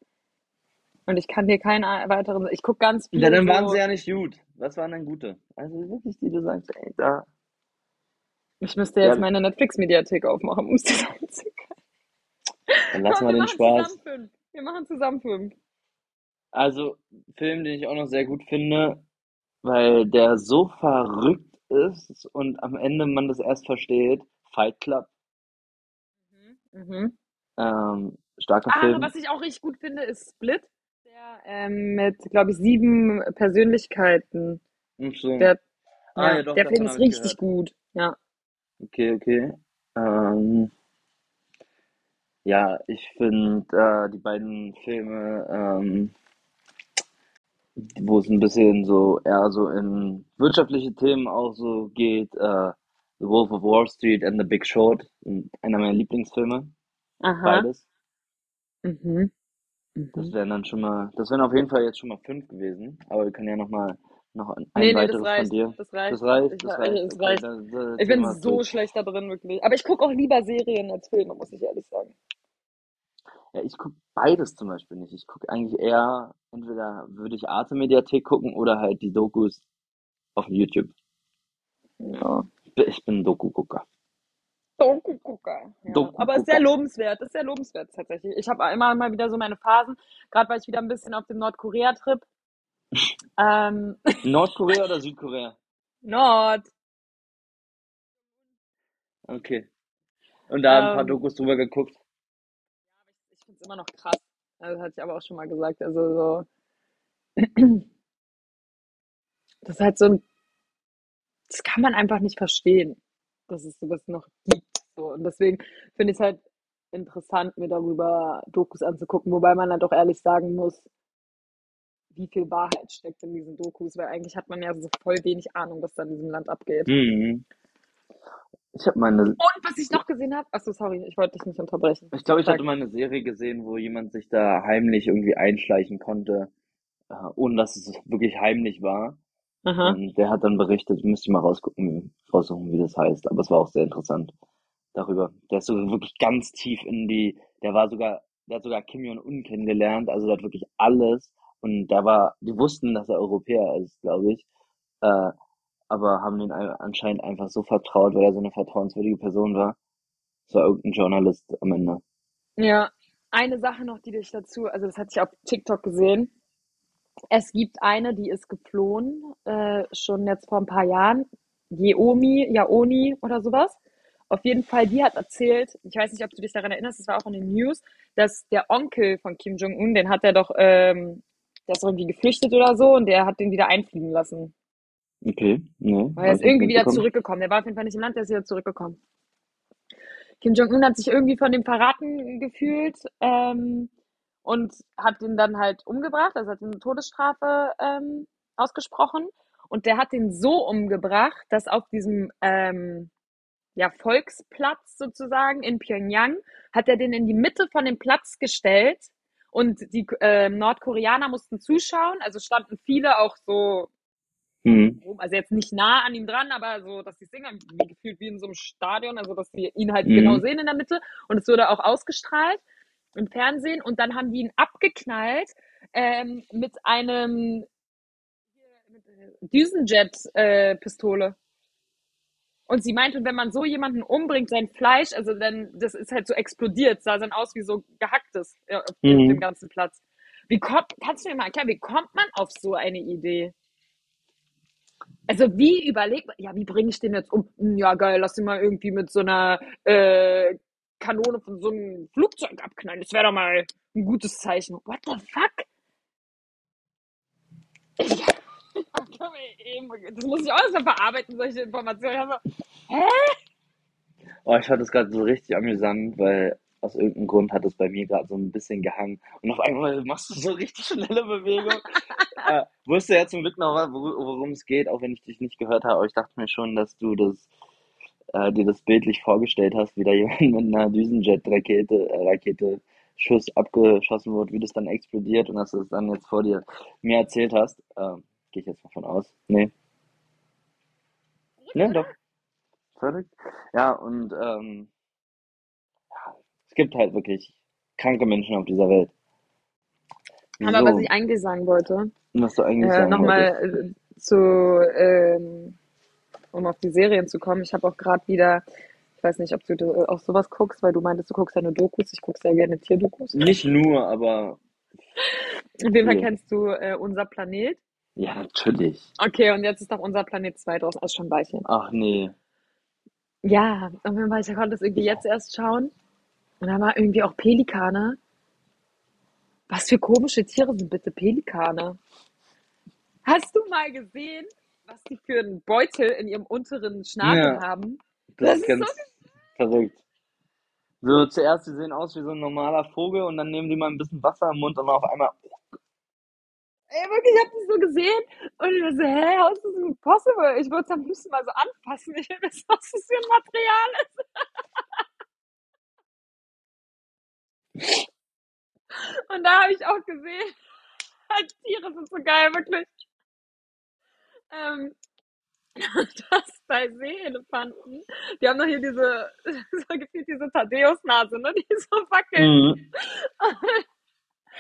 und ich kann dir keinen weiteren. Ich gucke ganz Ja, viel dann waren so. sie ja nicht gut. Was waren denn gute? Also wirklich, die du sagst, ey, da. Ich müsste jetzt Ja, meine Netflix-Mediathek aufmachen, um es dir sagen zu können. dann lassen Komm, wir wir den Spaß. Wir machen zusammen fünf. Also, Film, den ich auch noch sehr gut finde, weil der so verrückt ist und am Ende man das erst versteht. Fight Club. Mhm. Mhm. Ähm, starker Ah, Film. was ich auch richtig gut finde, ist Split. Der ähm, mit, glaube ich, sieben Persönlichkeiten. Und so. Der, Ah, ja, ja, doch, der Film ist richtig gehört. gut. Ja. Okay, okay. Ähm, ja, ich finde äh, die beiden Filme, ähm, wo es ein bisschen so eher so in wirtschaftliche Themen auch so geht, äh, The Wolf of Wall Street and The Big Short sind einer meiner Lieblingsfilme, Aha. beides. Mhm. Das Mhm. wären dann schon mal, das wären auf jeden Fall jetzt schon mal fünf gewesen, aber wir können ja noch mal noch ein, Nee, nee, das weiteres von reicht. dir. Das Das reicht. reicht, Ich, das ich, reicht. Okay, reicht. da, da Ich bin so durch. schlecht da drin, wirklich. Aber ich gucke auch lieber Serien als Filme, muss ich ehrlich sagen. Ja, ich gucke beides zum Beispiel nicht. Ich gucke eigentlich eher, entweder würde ich Arte Mediathek gucken oder halt die Dokus auf YouTube. Ja. Ich bin Doku-Gucker. Doku-Gucker. Ja. Aber ist sehr lobenswert, ist sehr lobenswert tatsächlich. Ich habe immer mal wieder so meine Phasen, gerade weil ich wieder ein bisschen auf dem Nordkorea-Trip. Ähm, Nordkorea oder Südkorea? Nord. Okay. Und da ein paar Ähm, Dokus drüber geguckt. ich finde es immer noch krass. Also, Das hatte ich aber auch schon mal gesagt. Also so. Das ist halt so ein. Das kann man einfach nicht verstehen, dass es sowas noch gibt. So. Und deswegen finde ich es halt interessant, mir darüber Dokus anzugucken, wobei man halt auch ehrlich sagen muss, wie viel Wahrheit steckt in diesen Dokus, weil eigentlich hat man ja so voll wenig Ahnung, was da in diesem Land abgeht. Mhm. Ich habe meine, Und was ich noch gesehen habe, achso, sorry, ich wollte dich nicht unterbrechen. ich glaube, ich Sag. hatte mal eine Serie gesehen, wo jemand sich da heimlich irgendwie einschleichen konnte, äh, ohne dass es wirklich heimlich war. Aha. Und der hat dann berichtet, müsste ich mal rausgucken, raussuchen, wie das heißt. Aber es war auch sehr interessant darüber. Der ist so wirklich ganz tief in die, der war sogar, der hat sogar Kim Jong-un kennengelernt, also der hat wirklich alles. Und der war, die wussten, dass er Europäer ist, glaube ich. Äh, aber haben ein- anscheinend einfach so vertraut, weil er so eine vertrauenswürdige Person war. Es war irgendein Journalist am Ende. Ja, eine Sache noch, die dich dazu, also das hatte ich auf TikTok gesehen. Es gibt eine, die ist geflohen, äh, schon jetzt vor ein paar Jahren. Yeomi, Yaoni oder sowas. Auf jeden Fall, die hat erzählt, ich weiß nicht, ob du dich daran erinnerst, das war auch in den News, dass der Onkel von Kim Jong-un, den hat er doch, ähm, der ist irgendwie geflüchtet oder so und der hat den wieder einfliegen lassen. Okay, nee, Weil er ist irgendwie wieder zurückgekommen. Der war auf jeden Fall nicht im Land, der ist wieder zurückgekommen. Kim Jong-un hat sich irgendwie von dem verraten gefühlt ähm, und hat ihn dann halt umgebracht, also hat eine Todesstrafe ähm, ausgesprochen. Und der hat ihn so umgebracht, dass auf diesem ähm, ja, Volksplatz sozusagen in Pyongyang hat er den in die Mitte von dem Platz gestellt und die ähm, Nordkoreaner mussten zuschauen. Also standen viele auch so Mhm. also jetzt nicht nah an ihm dran, aber so, dass die singen, wie gefühlt wie in so einem Stadion, also dass wir ihn halt genau Mhm. sehen in der Mitte und es wurde auch ausgestrahlt im Fernsehen und dann haben die ihn abgeknallt ähm, mit einem Düsenjet-Pistole. Und sie meinte, wenn man so jemanden umbringt, sein Fleisch, also dann, das ist halt so explodiert, sah dann aus wie so gehacktes ja, auf dem Mhm. ganzen Platz. Wie kommt, kannst du mir mal erklären, wie kommt man auf so eine Idee? Also wie überlegt man, ja, wie bringe ich den jetzt um? Hm, Ja, geil, lass ihn mal irgendwie mit so einer äh, Kanone von so einem Flugzeug abknallen. Das wäre doch mal ein gutes Zeichen. What the fuck? Ich, das muss ich auch erstmal verarbeiten, solche Informationen. Ich hab so, hä? Oh, ich fand das gerade so richtig amüsant, weil aus irgendeinem Grund hat es bei mir gerade so ein bisschen gehangen. Und auf einmal machst du so richtig schnelle Bewegungen. äh, wusste ja zum Glück noch, wor- worum es geht, auch wenn ich dich nicht gehört habe. Aber ich dachte mir schon, dass du das, äh, dir das bildlich vorgestellt hast, wie da jemand mit einer Düsenjet-Rakete, äh, Rakete, Schuss abgeschossen wird, wie das dann explodiert und dass du es dann jetzt vor dir mir erzählt hast. Ähm, Gehe ich jetzt mal von aus. Nee. Nee, doch. Verrückt. Ja, und ähm, ja, es gibt halt wirklich kranke Menschen auf dieser Welt. Aber was ich eigentlich sagen wollte, was du eigentlich äh, sagen wolltest. nochmal äh, zu, ähm, um auf die Serien zu kommen. Ich habe auch gerade wieder, ich weiß nicht, ob du äh, auch sowas guckst, weil du meintest, du guckst ja nur Dokus. Ich gucke sehr gerne Tierdokus. Nicht nur, aber Auf jeden Fall viel. kennst du äh, Unser Planet. Ja, natürlich. Okay, und jetzt ist doch Unser Planet 2 draußen. Also schon ein Weilchen. Ach nee. Ja, jeden Fall, ich konnte das irgendwie jetzt erst schauen. Und da war irgendwie auch Pelikane. Was für komische Tiere sind bitte Pelikane? Hast du mal gesehen, was die für einen Beutel in ihrem unteren Schnabel Ja, haben? das Das ist ganz so verrückt. So, zuerst, die sehen aus wie so ein normaler Vogel und dann nehmen die mal ein bisschen Wasser im Mund und dann auf einmal Ey, wirklich, ich hab das so gesehen und ich war so, hä, how is this possible? Ich würde es am liebsten mal so anfassen. Ich will wissen, was das für ein Material ist. Und da habe ich auch gesehen, Tiere sind so geil, wirklich. Ähm, das bei Seeelefanten, die haben doch hier diese, so gefühlt diese Thaddeus-Nase, ne, die so wackelt. Mhm.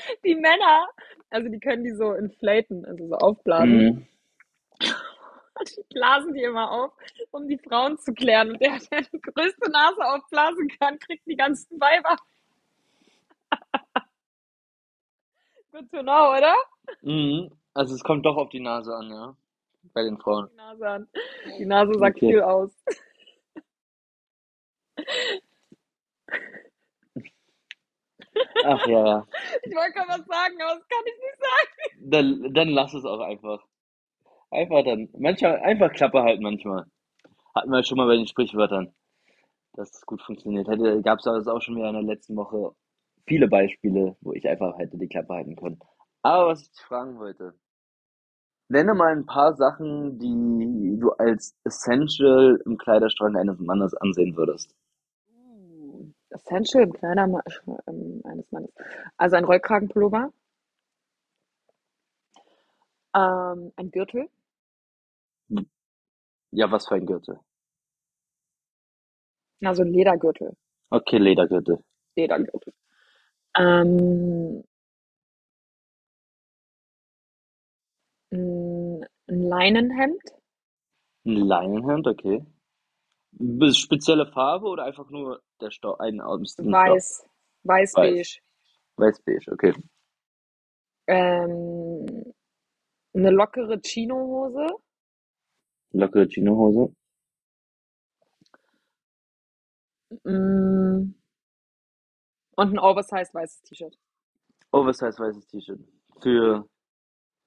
Die Männer, also die können die so inflaten, also so aufblasen. Mhm. Die blasen die immer auf, um die Frauen zu klären. Und der, der die größte Nase aufblasen kann, kriegt die ganzen Weiber. Good to know, oder? Mhm. Also es kommt doch auf die Nase an, ja. Bei den Frauen. Die Nase an. Die Nase sagt Okay. viel aus. Ach ja, ja. Ich wollte gerade was sagen, aber das kann ich nicht sagen. Dann, dann lass es auch einfach. Einfach dann. Manchmal, einfach Klappe halten manchmal. Hatten wir schon mal bei den Sprichwörtern, dass es gut funktioniert hätte. Gab es also auch schon wieder in der letzten Woche viele Beispiele, wo ich einfach hätte die Klappe halten können. Aber was ich dich fragen wollte, nenne mal ein paar Sachen, die du als essential im Kleiderschrank eines Mannes ansehen würdest. Essential im Kleider ähm, eines Mannes. Also ein Rollkragenpullover, ähm, ein Gürtel, Ja, was für ein Gürtel? also ein Ledergürtel, Okay, Ledergürtel. Ledergürtel. Ähm, ein ein Leinenhemd, Ein Leinenhemd, okay. Spezielle Farbe oder einfach nur der Stoff, ein Stoff? weiß, Weiß. weiß-beige. Weiß-beige, okay. Ähm, eine lockere Chinohose, Lockere Chinohose. mm, und ein oversized weißes T-Shirt. Oversize weißes T-Shirt. Für,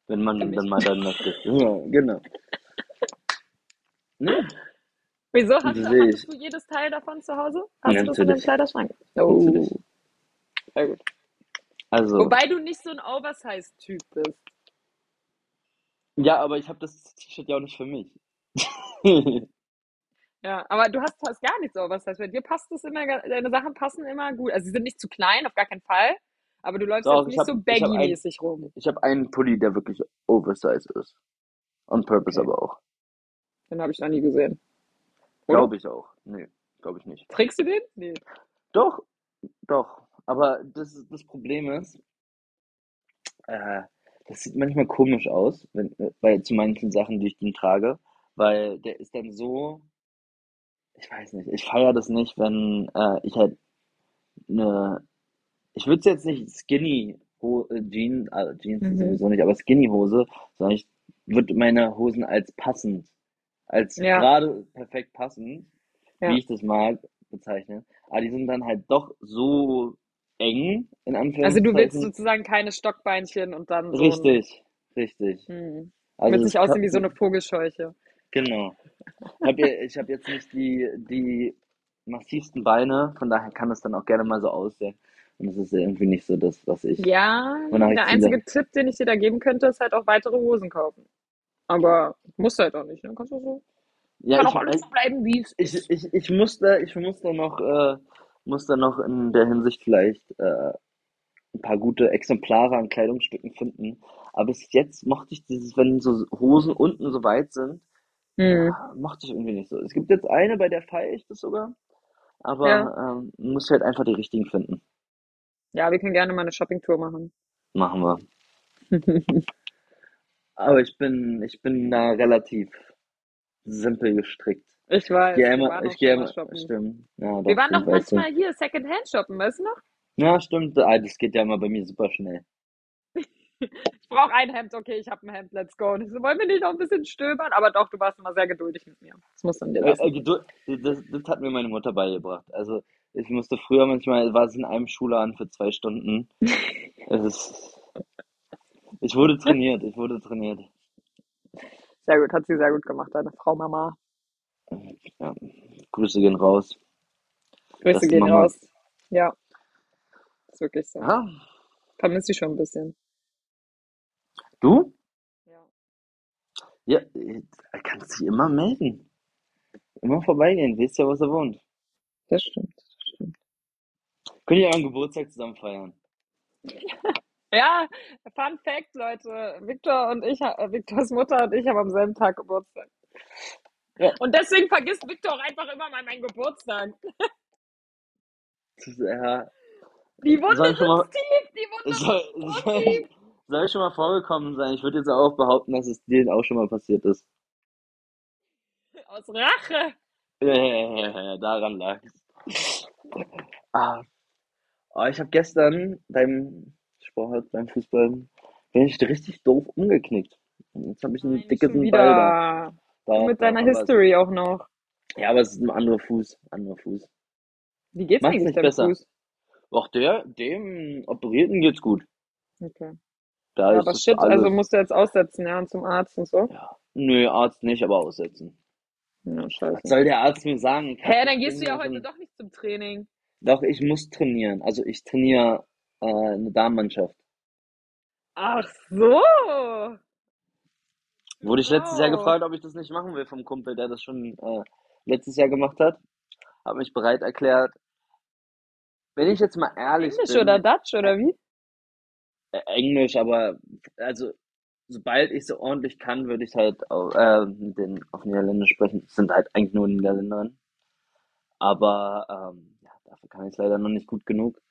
wenn man dann mal dann möchte. Ja, genau. Ne? Wieso hast du, ich. du jedes Teil davon zu Hause? Hast du das in deinem. Kleiderschrank? Oh, sehr gut. Also, Wobei du nicht so ein Oversize-Typ bist. ja, aber ich habe das T-Shirt ja auch nicht für mich. Ja, aber du hast fast gar nichts Oversize. Bei dir passt es immer, deine Sachen passen immer gut. Also sie sind nicht zu klein, auf gar keinen Fall. Aber du läufst Doch, jetzt ich nicht hab- so baggy-mäßig rum. Ich habe einen Pulli, der wirklich Oversize ist. On purpose Okay. aber auch. Den habe ich noch nie gesehen. Glaube ich auch. Nee, glaube ich nicht. Trägst du den? Nee. Doch, doch. Aber das, das Problem ist, äh, das sieht manchmal komisch aus, wenn, bei zu manchen Sachen, die ich den trage, weil der ist dann so, ich weiß nicht, ich feiere das nicht, wenn äh, ich halt eine, ich würde es jetzt nicht Skinny Ho äh, Jeans, äh, Jeans Mhm. sowieso nicht, aber Skinny Hose, sondern ich würde meine Hosen als passend, als Ja. gerade perfekt passend, Ja. wie ich das mag, bezeichnen. Aber die sind dann halt doch so eng, in Also du willst Anführungszeichen. sozusagen keine Stockbeinchen und dann so. Richtig, richtig. Hm. Also es nicht aussehen wie so eine Vogelscheuche. Genau. Ich habe hab jetzt nicht die, die massivsten Beine, von daher kann es dann auch gerne mal so aussehen. Und es ist irgendwie nicht so das, was ich. Ja, der einzige Tipp, den ich dir da geben könnte, ist halt auch weitere Hosen kaufen. Aber musst halt auch nicht, ne? Kannst du so. Ja, Kann ich, auch alles so bleiben, wie es ich, ist. ich, ich muss da, ich muss da noch, äh, muss da noch in der Hinsicht vielleicht äh, ein paar gute Exemplare an Kleidungsstücken finden. Aber bis jetzt mochte ich dieses, wenn so Hosen unten so weit sind, Hm. ah, mochte ich irgendwie nicht so. Es gibt jetzt eine, bei der feiere ich das sogar. Aber Ja. ähm, muss halt einfach die richtigen finden. Ja, wir können gerne mal eine Shoppingtour machen. Machen wir. Aber ich bin, ich bin da relativ simpel gestrickt. Ich weiß, Ich gehe waren ich gehe shoppen. stimmt. Ja, doch, Wir waren doch weißt du. manchmal hier Secondhand shoppen, weißt du noch? Ja, stimmt. Ah, das geht ja immer bei mir super schnell. Ich brauche ein Hemd, okay, ich habe ein Hemd, let's go. Und ich so, wollen wir nicht noch ein bisschen stöbern? Aber doch, du warst immer sehr geduldig mit mir. Das muss man dir Äh, lassen. äh, Geduld- das, das hat mir meine Mutter beigebracht. Also ich musste früher manchmal, war es in einem Schulladen für zwei Stunden. Es ist, ich wurde trainiert, ich wurde trainiert. Sehr gut, hat sie sehr gut gemacht, deine Frau Mama. Ja, Grüße gehen raus. Grüße gehen Mama. raus. Ja, ist wirklich so. Ja, Vermisse ich schon ein bisschen. Du? Ja. Ja, äh, kannst dich immer melden. Immer vorbeigehen, weißt ja, was er wohnt. Das stimmt, das stimmt. Können wir euren Geburtstag zusammen feiern? Ja, Fun Fact, Leute. Victor und ich, äh, Victors Mutter und ich haben am selben Tag Geburtstag. Ja. Und deswegen vergisst Victor auch einfach immer mal meinen Geburtstag. Ist, ja, Die Wunde soll ich schon mal, tief, die Wunde soll, so soll, tief. soll schon mal vorgekommen sein. Ich würde jetzt auch behaupten, dass es dir auch schon mal passiert ist. Aus Rache. Ja, daran lag es. Ah, oh, ich habe gestern beim Sport, beim Fußball, bin ich richtig doof umgeknickt. Und Jetzt habe ich einen dicken Ball da. Doch, Mit es, History auch noch. ja, aber es ist ein anderer Fuß, anderer Fuß. Wie geht's Macht's eigentlich nicht besser. Fuß? Auch der, dem Operierten geht's gut. Okay. Da Ja, ist aber shit, also alles, musst du jetzt aussetzen, ja, und zum Arzt und so. ja, nö, Arzt nicht, aber aussetzen. Ja, Was scheiße. soll der Arzt mir sagen? Hä, ich dann gehst du ja heute doch nicht zum Training. doch, ich muss trainieren. Also ich trainiere äh, eine Damenmannschaft. Ach so. Wurde ich letztes Jahr gefragt, ob ich das nicht machen will vom Kumpel, der das schon äh, letztes Jahr gemacht hat. Habe mich bereit erklärt. Wenn ich jetzt mal ehrlich Englisch oder bin, Dutch oder wie? äh, Englisch, aber also sobald ich so ordentlich kann, würde ich halt auf, äh, mit denen auf Niederländisch sprechen. Es sind halt eigentlich nur Niederländerinnen. Aber ähm, ja, dafür kann ich es leider noch nicht gut genug.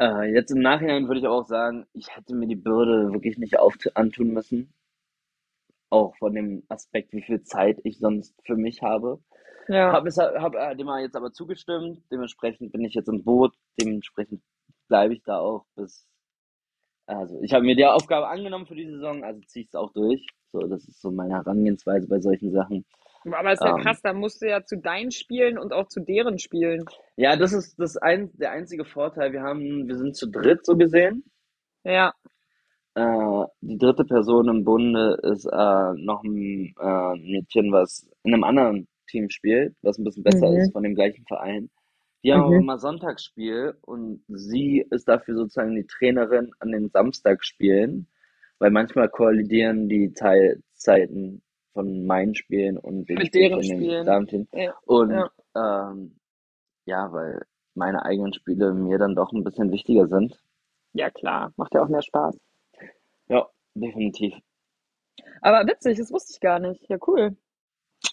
Äh, jetzt im Nachhinein würde ich auch sagen, ich hätte mir die Bürde wirklich nicht auf antun müssen. Auch von dem Aspekt, wie viel Zeit ich sonst für mich habe. Ja. Hab, es, hab äh, dem jetzt aber zugestimmt. Dementsprechend bin ich jetzt im Boot. Dementsprechend bleibe ich da auch bis. Also, ich habe mir die Aufgabe angenommen für die Saison, also ziehe ich es auch durch. So, das ist so meine Herangehensweise bei solchen Sachen. Aber ist ja Ähm, krass, da musst du ja zu deinen Spielen und auch zu deren Spielen. ja, das ist das ein, der einzige Vorteil. Wir haben, wir sind zu dritt so gesehen. Ja. Äh, die dritte Person im Bunde ist äh, noch ein äh, Mädchen, was in einem anderen Team spielt, was ein bisschen besser Mhm. ist von dem gleichen Verein. Die haben Mhm. mal Sonntagsspiel und sie ist dafür sozusagen die Trainerin an den Samstagsspielen, weil manchmal kollidieren die Teil Zeiten von meinen Spielen und den Mit Spielen deren Spielen. Ja. Und Ja. ähm, ja, weil meine eigenen Spiele mir dann doch ein bisschen wichtiger sind. Ja, klar. Macht ja auch mehr Spaß. Ja, definitiv. Aber witzig, das wusste ich gar nicht. Ja, cool.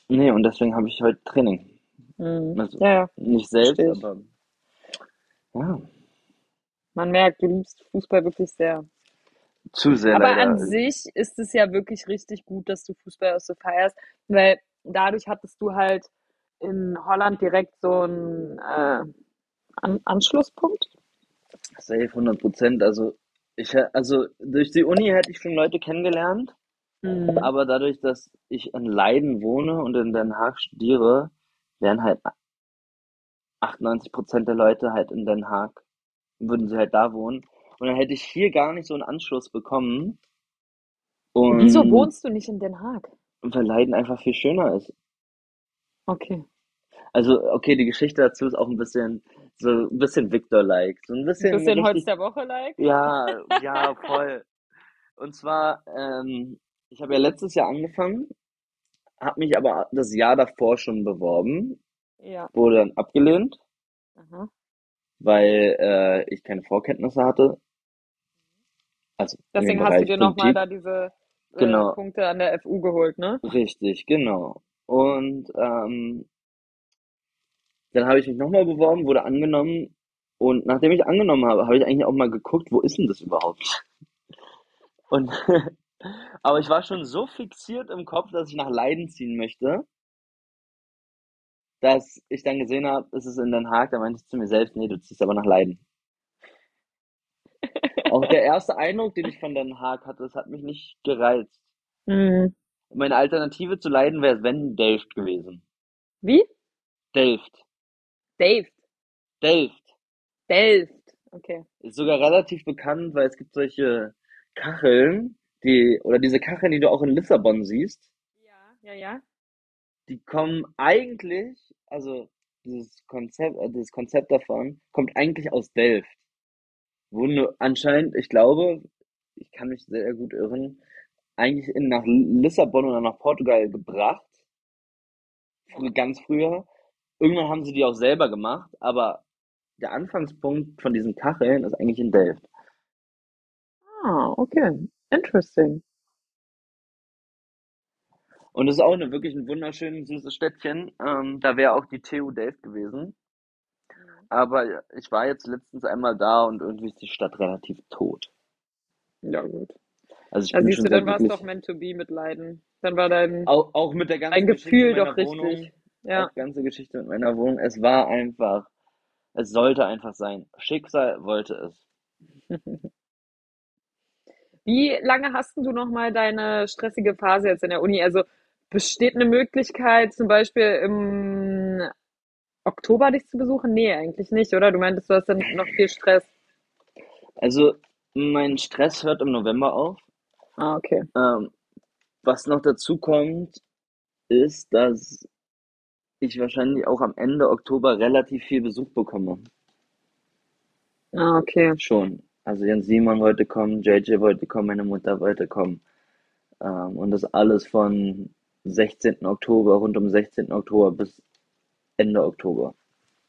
Nee, und deswegen habe ich heute Training. Mhm. Also Ja, ja. nicht selbst, Verstehe aber ja, Man merkt, du liebst Fußball wirklich sehr. Zu sehr Aber leider. an sich ist es ja wirklich richtig gut, dass du Fußball auch so feierst, weil dadurch hattest du halt in Holland direkt so einen äh, An Anschlusspunkt. Safe 100 Prozent. Also ich, also durch die Uni hätte ich schon Leute kennengelernt, Mhm. aber dadurch, dass ich in Leiden wohne und in Den Haag studiere, wären halt 98 Prozent der Leute halt in Den Haag, würden sie halt da wohnen. Und dann hätte ich hier gar nicht so einen Anschluss bekommen. Wieso Und wohnst du nicht in Den Haag? weil Leiden einfach viel schöner ist. Okay. Also, okay, die Geschichte dazu ist auch ein bisschen, so ein bisschen Victor-like. So ein Ein bisschen bisschen Holz der Woche like? ja, ja, voll. Und zwar, ähm, ich habe ja letztes Jahr angefangen, habe mich aber das Jahr davor schon beworben, Ja. wurde dann abgelehnt, Aha. weil äh, ich keine Vorkenntnisse hatte. Also Deswegen hast du dir nochmal da diese äh, Genau, Punkte an der FU geholt, ne? richtig, genau. Und ähm, dann habe ich mich nochmal beworben, wurde angenommen. Und nachdem ich angenommen habe, habe ich eigentlich auch mal geguckt, wo ist denn das überhaupt? Und aber ich war schon so fixiert im Kopf, dass ich nach Leiden ziehen möchte, dass ich dann gesehen habe, es ist in Den Haag. Da meinte ich zu mir selbst, nee, du ziehst aber nach Leiden. Auch der erste Eindruck, den ich von Den Haag hatte, das hat mich nicht gereizt. Mhm. Meine Alternative zu Leiden wäre wenn Delft gewesen. Wie? Delft. Dave. Delft. Delft. Okay. Ist sogar relativ bekannt, weil es gibt solche Kacheln, die, oder diese Kacheln, die du auch in Lissabon siehst, Ja, ja, ja. die kommen eigentlich, also dieses Konzept, äh, dieses Konzept davon kommt eigentlich aus Delft. Wurden anscheinend, ich glaube, ich kann mich sehr gut irren, eigentlich in, nach Lissabon oder nach Portugal gebracht. Ganz früher. Irgendwann haben sie die auch selber gemacht, aber der Anfangspunkt von diesen Kacheln ist eigentlich in Delft. Ah, okay. Interesting. Und es ist auch eine, wirklich ein wunderschönes, süßes Städtchen. Ähm, da wäre auch die TU Delft gewesen. Aber ich war jetzt letztens einmal da und irgendwie ist die Stadt relativ tot. Ja, gut. Also ich Da siehst du, dann war es doch meant to be mit Leiden. Dann war dein, Auch, auch mit der ganzen Geschichte Gefühl doch Wohnung, richtig. Ja. auch ganze Geschichte mit meiner Wohnung. Es war einfach, es sollte einfach sein. Schicksal wollte es. Wie lange hast du noch mal deine stressige Phase jetzt in der Uni? Also besteht eine Möglichkeit, zum Beispiel im Oktober dich zu besuchen? Nee, eigentlich nicht, oder? Du meintest, du hast dann noch viel Stress. Also mein Stress hört im November auf. Ah, okay. Ähm, was noch dazu kommt, ist, dass ich wahrscheinlich auch am Ende Oktober relativ viel Besuch bekomme. Ah, okay. Schon. Also Jens Simon wollte kommen, JJ wollte kommen, meine Mutter wollte kommen. Ähm, und das alles von 16. Oktober, rund um 16. Oktober bis Ende Oktober.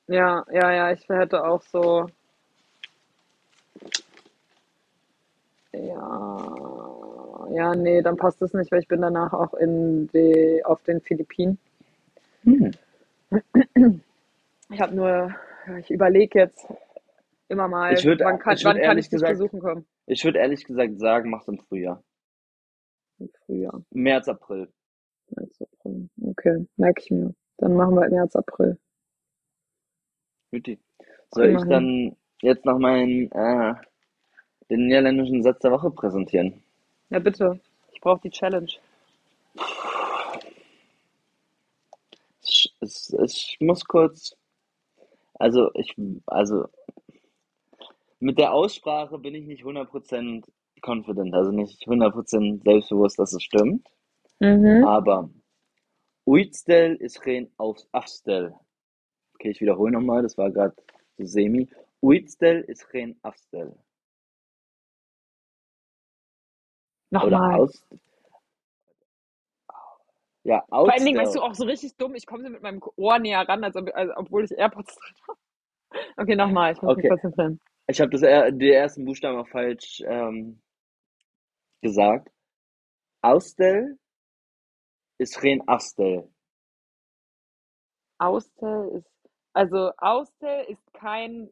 Ja, ja, ja, ich hätte auch so, ja, ja, nee, dann passt es nicht, weil ich bin danach auch in die, auf den Philippinen. Hm. Ich habe nur, ich überlege jetzt immer mal, Ich würde wann kann, ich würd wann kann ehrlich ich dich gesagt, besuchen kommen? ich würde ehrlich gesagt sagen, mach's im Frühjahr. Im Frühjahr, März, April. März, April. Okay, merke ich mir. Dann machen wir März, April. Jutti. Soll ich dann jetzt noch meinen äh, den niederländischen Satz der Woche präsentieren? Ja, bitte. Ich brauche die Challenge. Ich, es, ich muss kurz, also ich, also mit der Aussprache bin ich nicht 100% confident, also nicht 100% selbstbewusst, dass es stimmt, Mhm. aber Uitstel ist geen auf- afstel. Okay, ich wiederhole nochmal, das war gerade so semi. Uitstel ist geen afstel. Oder Nochmal. aus, ja, Vor allen Dingen, weißt Outstel. du, auch so richtig dumm, ich komme mit meinem Ohr näher ran, als ob, also, obwohl ich AirPods drin habe. Okay, nochmal, ich muss mich Okay, konzentrieren. ich habe das er, die ersten Buchstaben auch falsch ähm, gesagt. Austel ist geen afstel. Austel ist, also Austel ist kein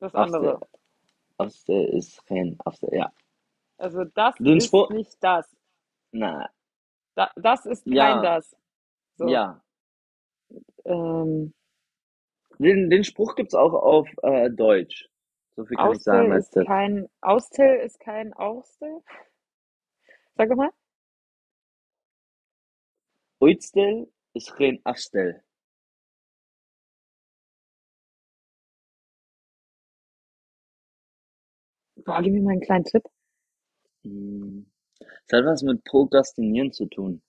das andere. Afstel ist geen afstel. Ja. Also das ist nicht das. na, Da, das ist kein ja, das. So. ja. Ähm, Den, den Spruch gibt's auch auf äh, Deutsch. So viel kann ich sagen Austel ist kein, Austel ist kein Austel. Sag mal. Uitstel ist geen afstel. Boah, gib mir mal einen kleinen Tipp. Hm. Es hat was mit Prokrastinieren zu tun.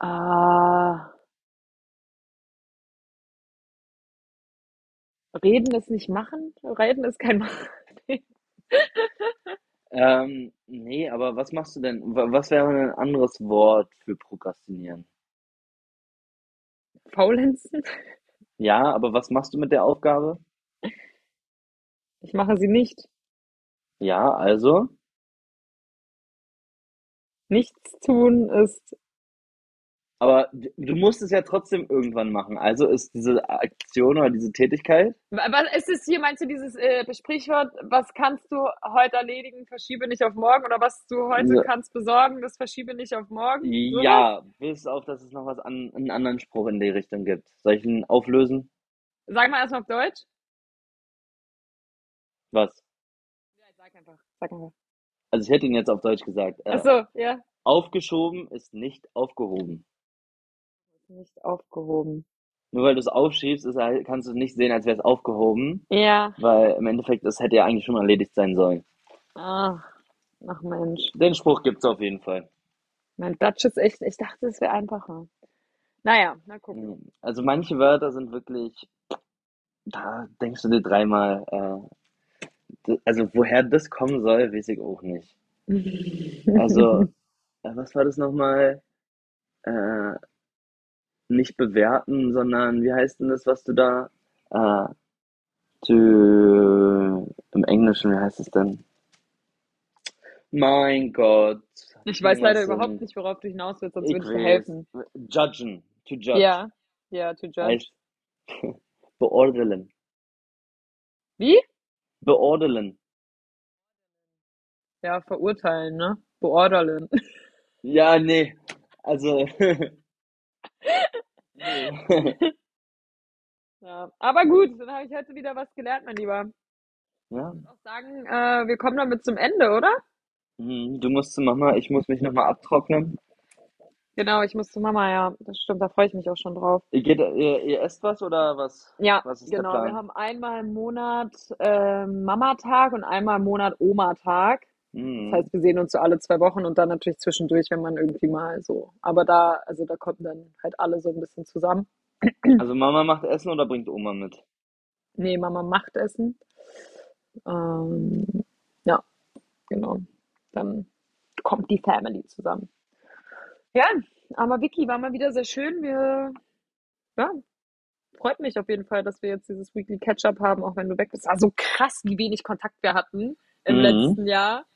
Ah, reden ist nicht machen. Reden ist kein Machen. Ähm, nee, aber was machst du denn? Wa- Was wäre ein anderes Wort für Prokrastinieren? Faulenzen? Ja, aber was machst du mit der Aufgabe? Ich mache sie nicht. Ja, also, Nichts tun ist. Aber du musst es ja trotzdem irgendwann machen. Also ist diese Aktion oder diese Tätigkeit, Was ist es hier, meinst du dieses äh, Sprichwort, was kannst du heute erledigen, verschiebe nicht auf morgen? Oder was du heute so, kannst besorgen, das verschiebe nicht auf morgen? Sowas? ja, bis auf, dass es noch was an, einen anderen Spruch in die Richtung gibt. Soll ich ihn auflösen? Sag mal erstmal auf Deutsch. Was? Ja, sag einfach. Sag einfach. Also ich hätte ihn jetzt auf Deutsch gesagt. Ach Äh, so, ja. aufgeschoben ist nicht aufgehoben. Nicht aufgehoben. Nur weil du es aufschiebst, ist, halt- kannst du es nicht sehen, als wäre es aufgehoben, Ja. weil im Endeffekt, es hätte ja eigentlich schon erledigt sein sollen. Ach, ach Mensch. Den Spruch gibt's auf jeden Fall. Mein Dutch ist echt, ich dachte, es wäre einfacher. Naja, mal gucken. Also manche Wörter sind wirklich, da denkst du dir dreimal, äh, also woher das kommen soll, weiß ich auch nicht. Also, äh, was war das nochmal? Äh, nicht bewerten, sondern wie heißt denn das, was du da, äh, to, im Englischen, wie heißt es denn? Mein Gott, Ich weiß leider überhaupt nicht, worauf du hinaus willst, sonst würde ich dir helfen. judgen, to judge, Ja, ja, to judge. heißt beurteilen, Wie? beurteilen. Ja, verurteilen, ne? Beurteilen. Ja, nee, also. Ja, aber gut, dann habe ich heute wieder was gelernt, mein Lieber. Ja, Ich würde auch sagen, äh, wir kommen damit zum Ende, oder? hm, du musst zu Mama, ich muss mich nochmal abtrocknen. Genau, ich muss zu Mama, ja. Das stimmt, da freue ich mich auch schon drauf. Ihr geht, ihr, ihr esst was oder was? Ja, Was genau. Wir haben einmal im Monat äh, Mama-Tag und einmal im Monat Oma-Tag. Das Hm. heißt, wir sehen uns so alle zwei Wochen und dann natürlich zwischendurch, wenn man irgendwie mal so. Aber da, also da kommen dann halt alle so ein bisschen zusammen. Also Mama macht Essen oder bringt Oma mit? Nee, Mama macht Essen. Ähm, ja, genau. Dann kommt die Family zusammen. Ja, aber Vicky, war mal wieder sehr schön. Wir, ja, freut mich auf jeden Fall, dass wir jetzt dieses Weekly Catch-up haben, auch wenn du weg bist. War so krass, wie wenig Kontakt wir hatten im Mhm. letzten Jahr.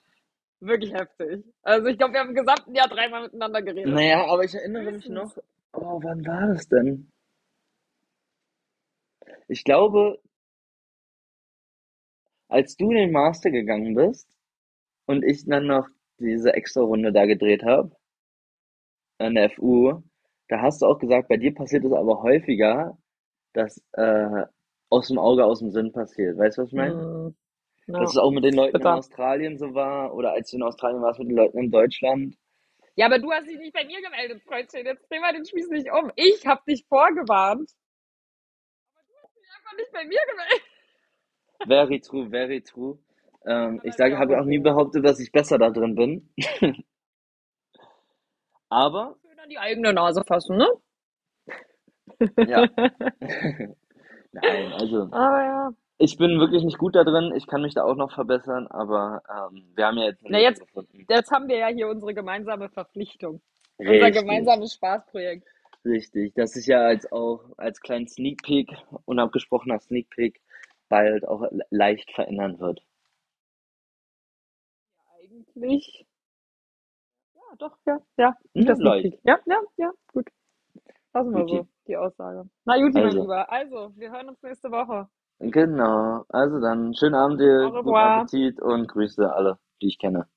Wirklich heftig. Also ich glaube, wir haben im gesamten Jahr dreimal miteinander geredet. Naja, aber ich erinnere mich noch, oh, wann war das denn? Ich glaube, als du in den Master gegangen bist und ich dann noch diese extra Runde da gedreht habe, an der FU, da hast du auch gesagt, bei dir passiert es aber häufiger, dass äh, aus dem Auge, aus dem Sinn passiert. Weißt du, was ich meine? Hm, Dass ja, es auch mit den Leuten in bitter. Australien so war oder als du in Australien warst mit den Leuten in Deutschland. Ja, aber du hast dich nicht bei mir gemeldet, Freundchen. Jetzt dreh mal den Spieß nicht um. Ich habe dich vorgewarnt. Einfach nicht bei mir gemeldet. Very true, very true. Ähm, Aber ich sage, ja habe ja auch nie behauptet, dass ich besser da drin bin. Aber, Schön an die eigene Nase fassen, ne? ja. Nein, also Aber ja. Ich bin wirklich nicht gut da drin. Ich kann mich da auch noch verbessern, aber ähm, wir haben ja jetzt Na, jetzt, jetzt haben wir ja hier unsere gemeinsame Verpflichtung. Unser Richtig, gemeinsames Spaßprojekt. richtig. Das sich ja als auch als kleinen Sneak Peek, unabgesprochener Sneak Peek, bald auch le- leicht verändern wird. Eigentlich. Ja, doch, ja, ja. Das leicht. Peek. Ja, ja, ja, gut. Lassen wir so, die Aussage. Na, Juti, mein Also, Lieber. Also, wir hören uns nächste Woche. Genau. Also dann, schönen Abend Au dir, guten revoir. Appetit und Grüße alle, die ich kenne.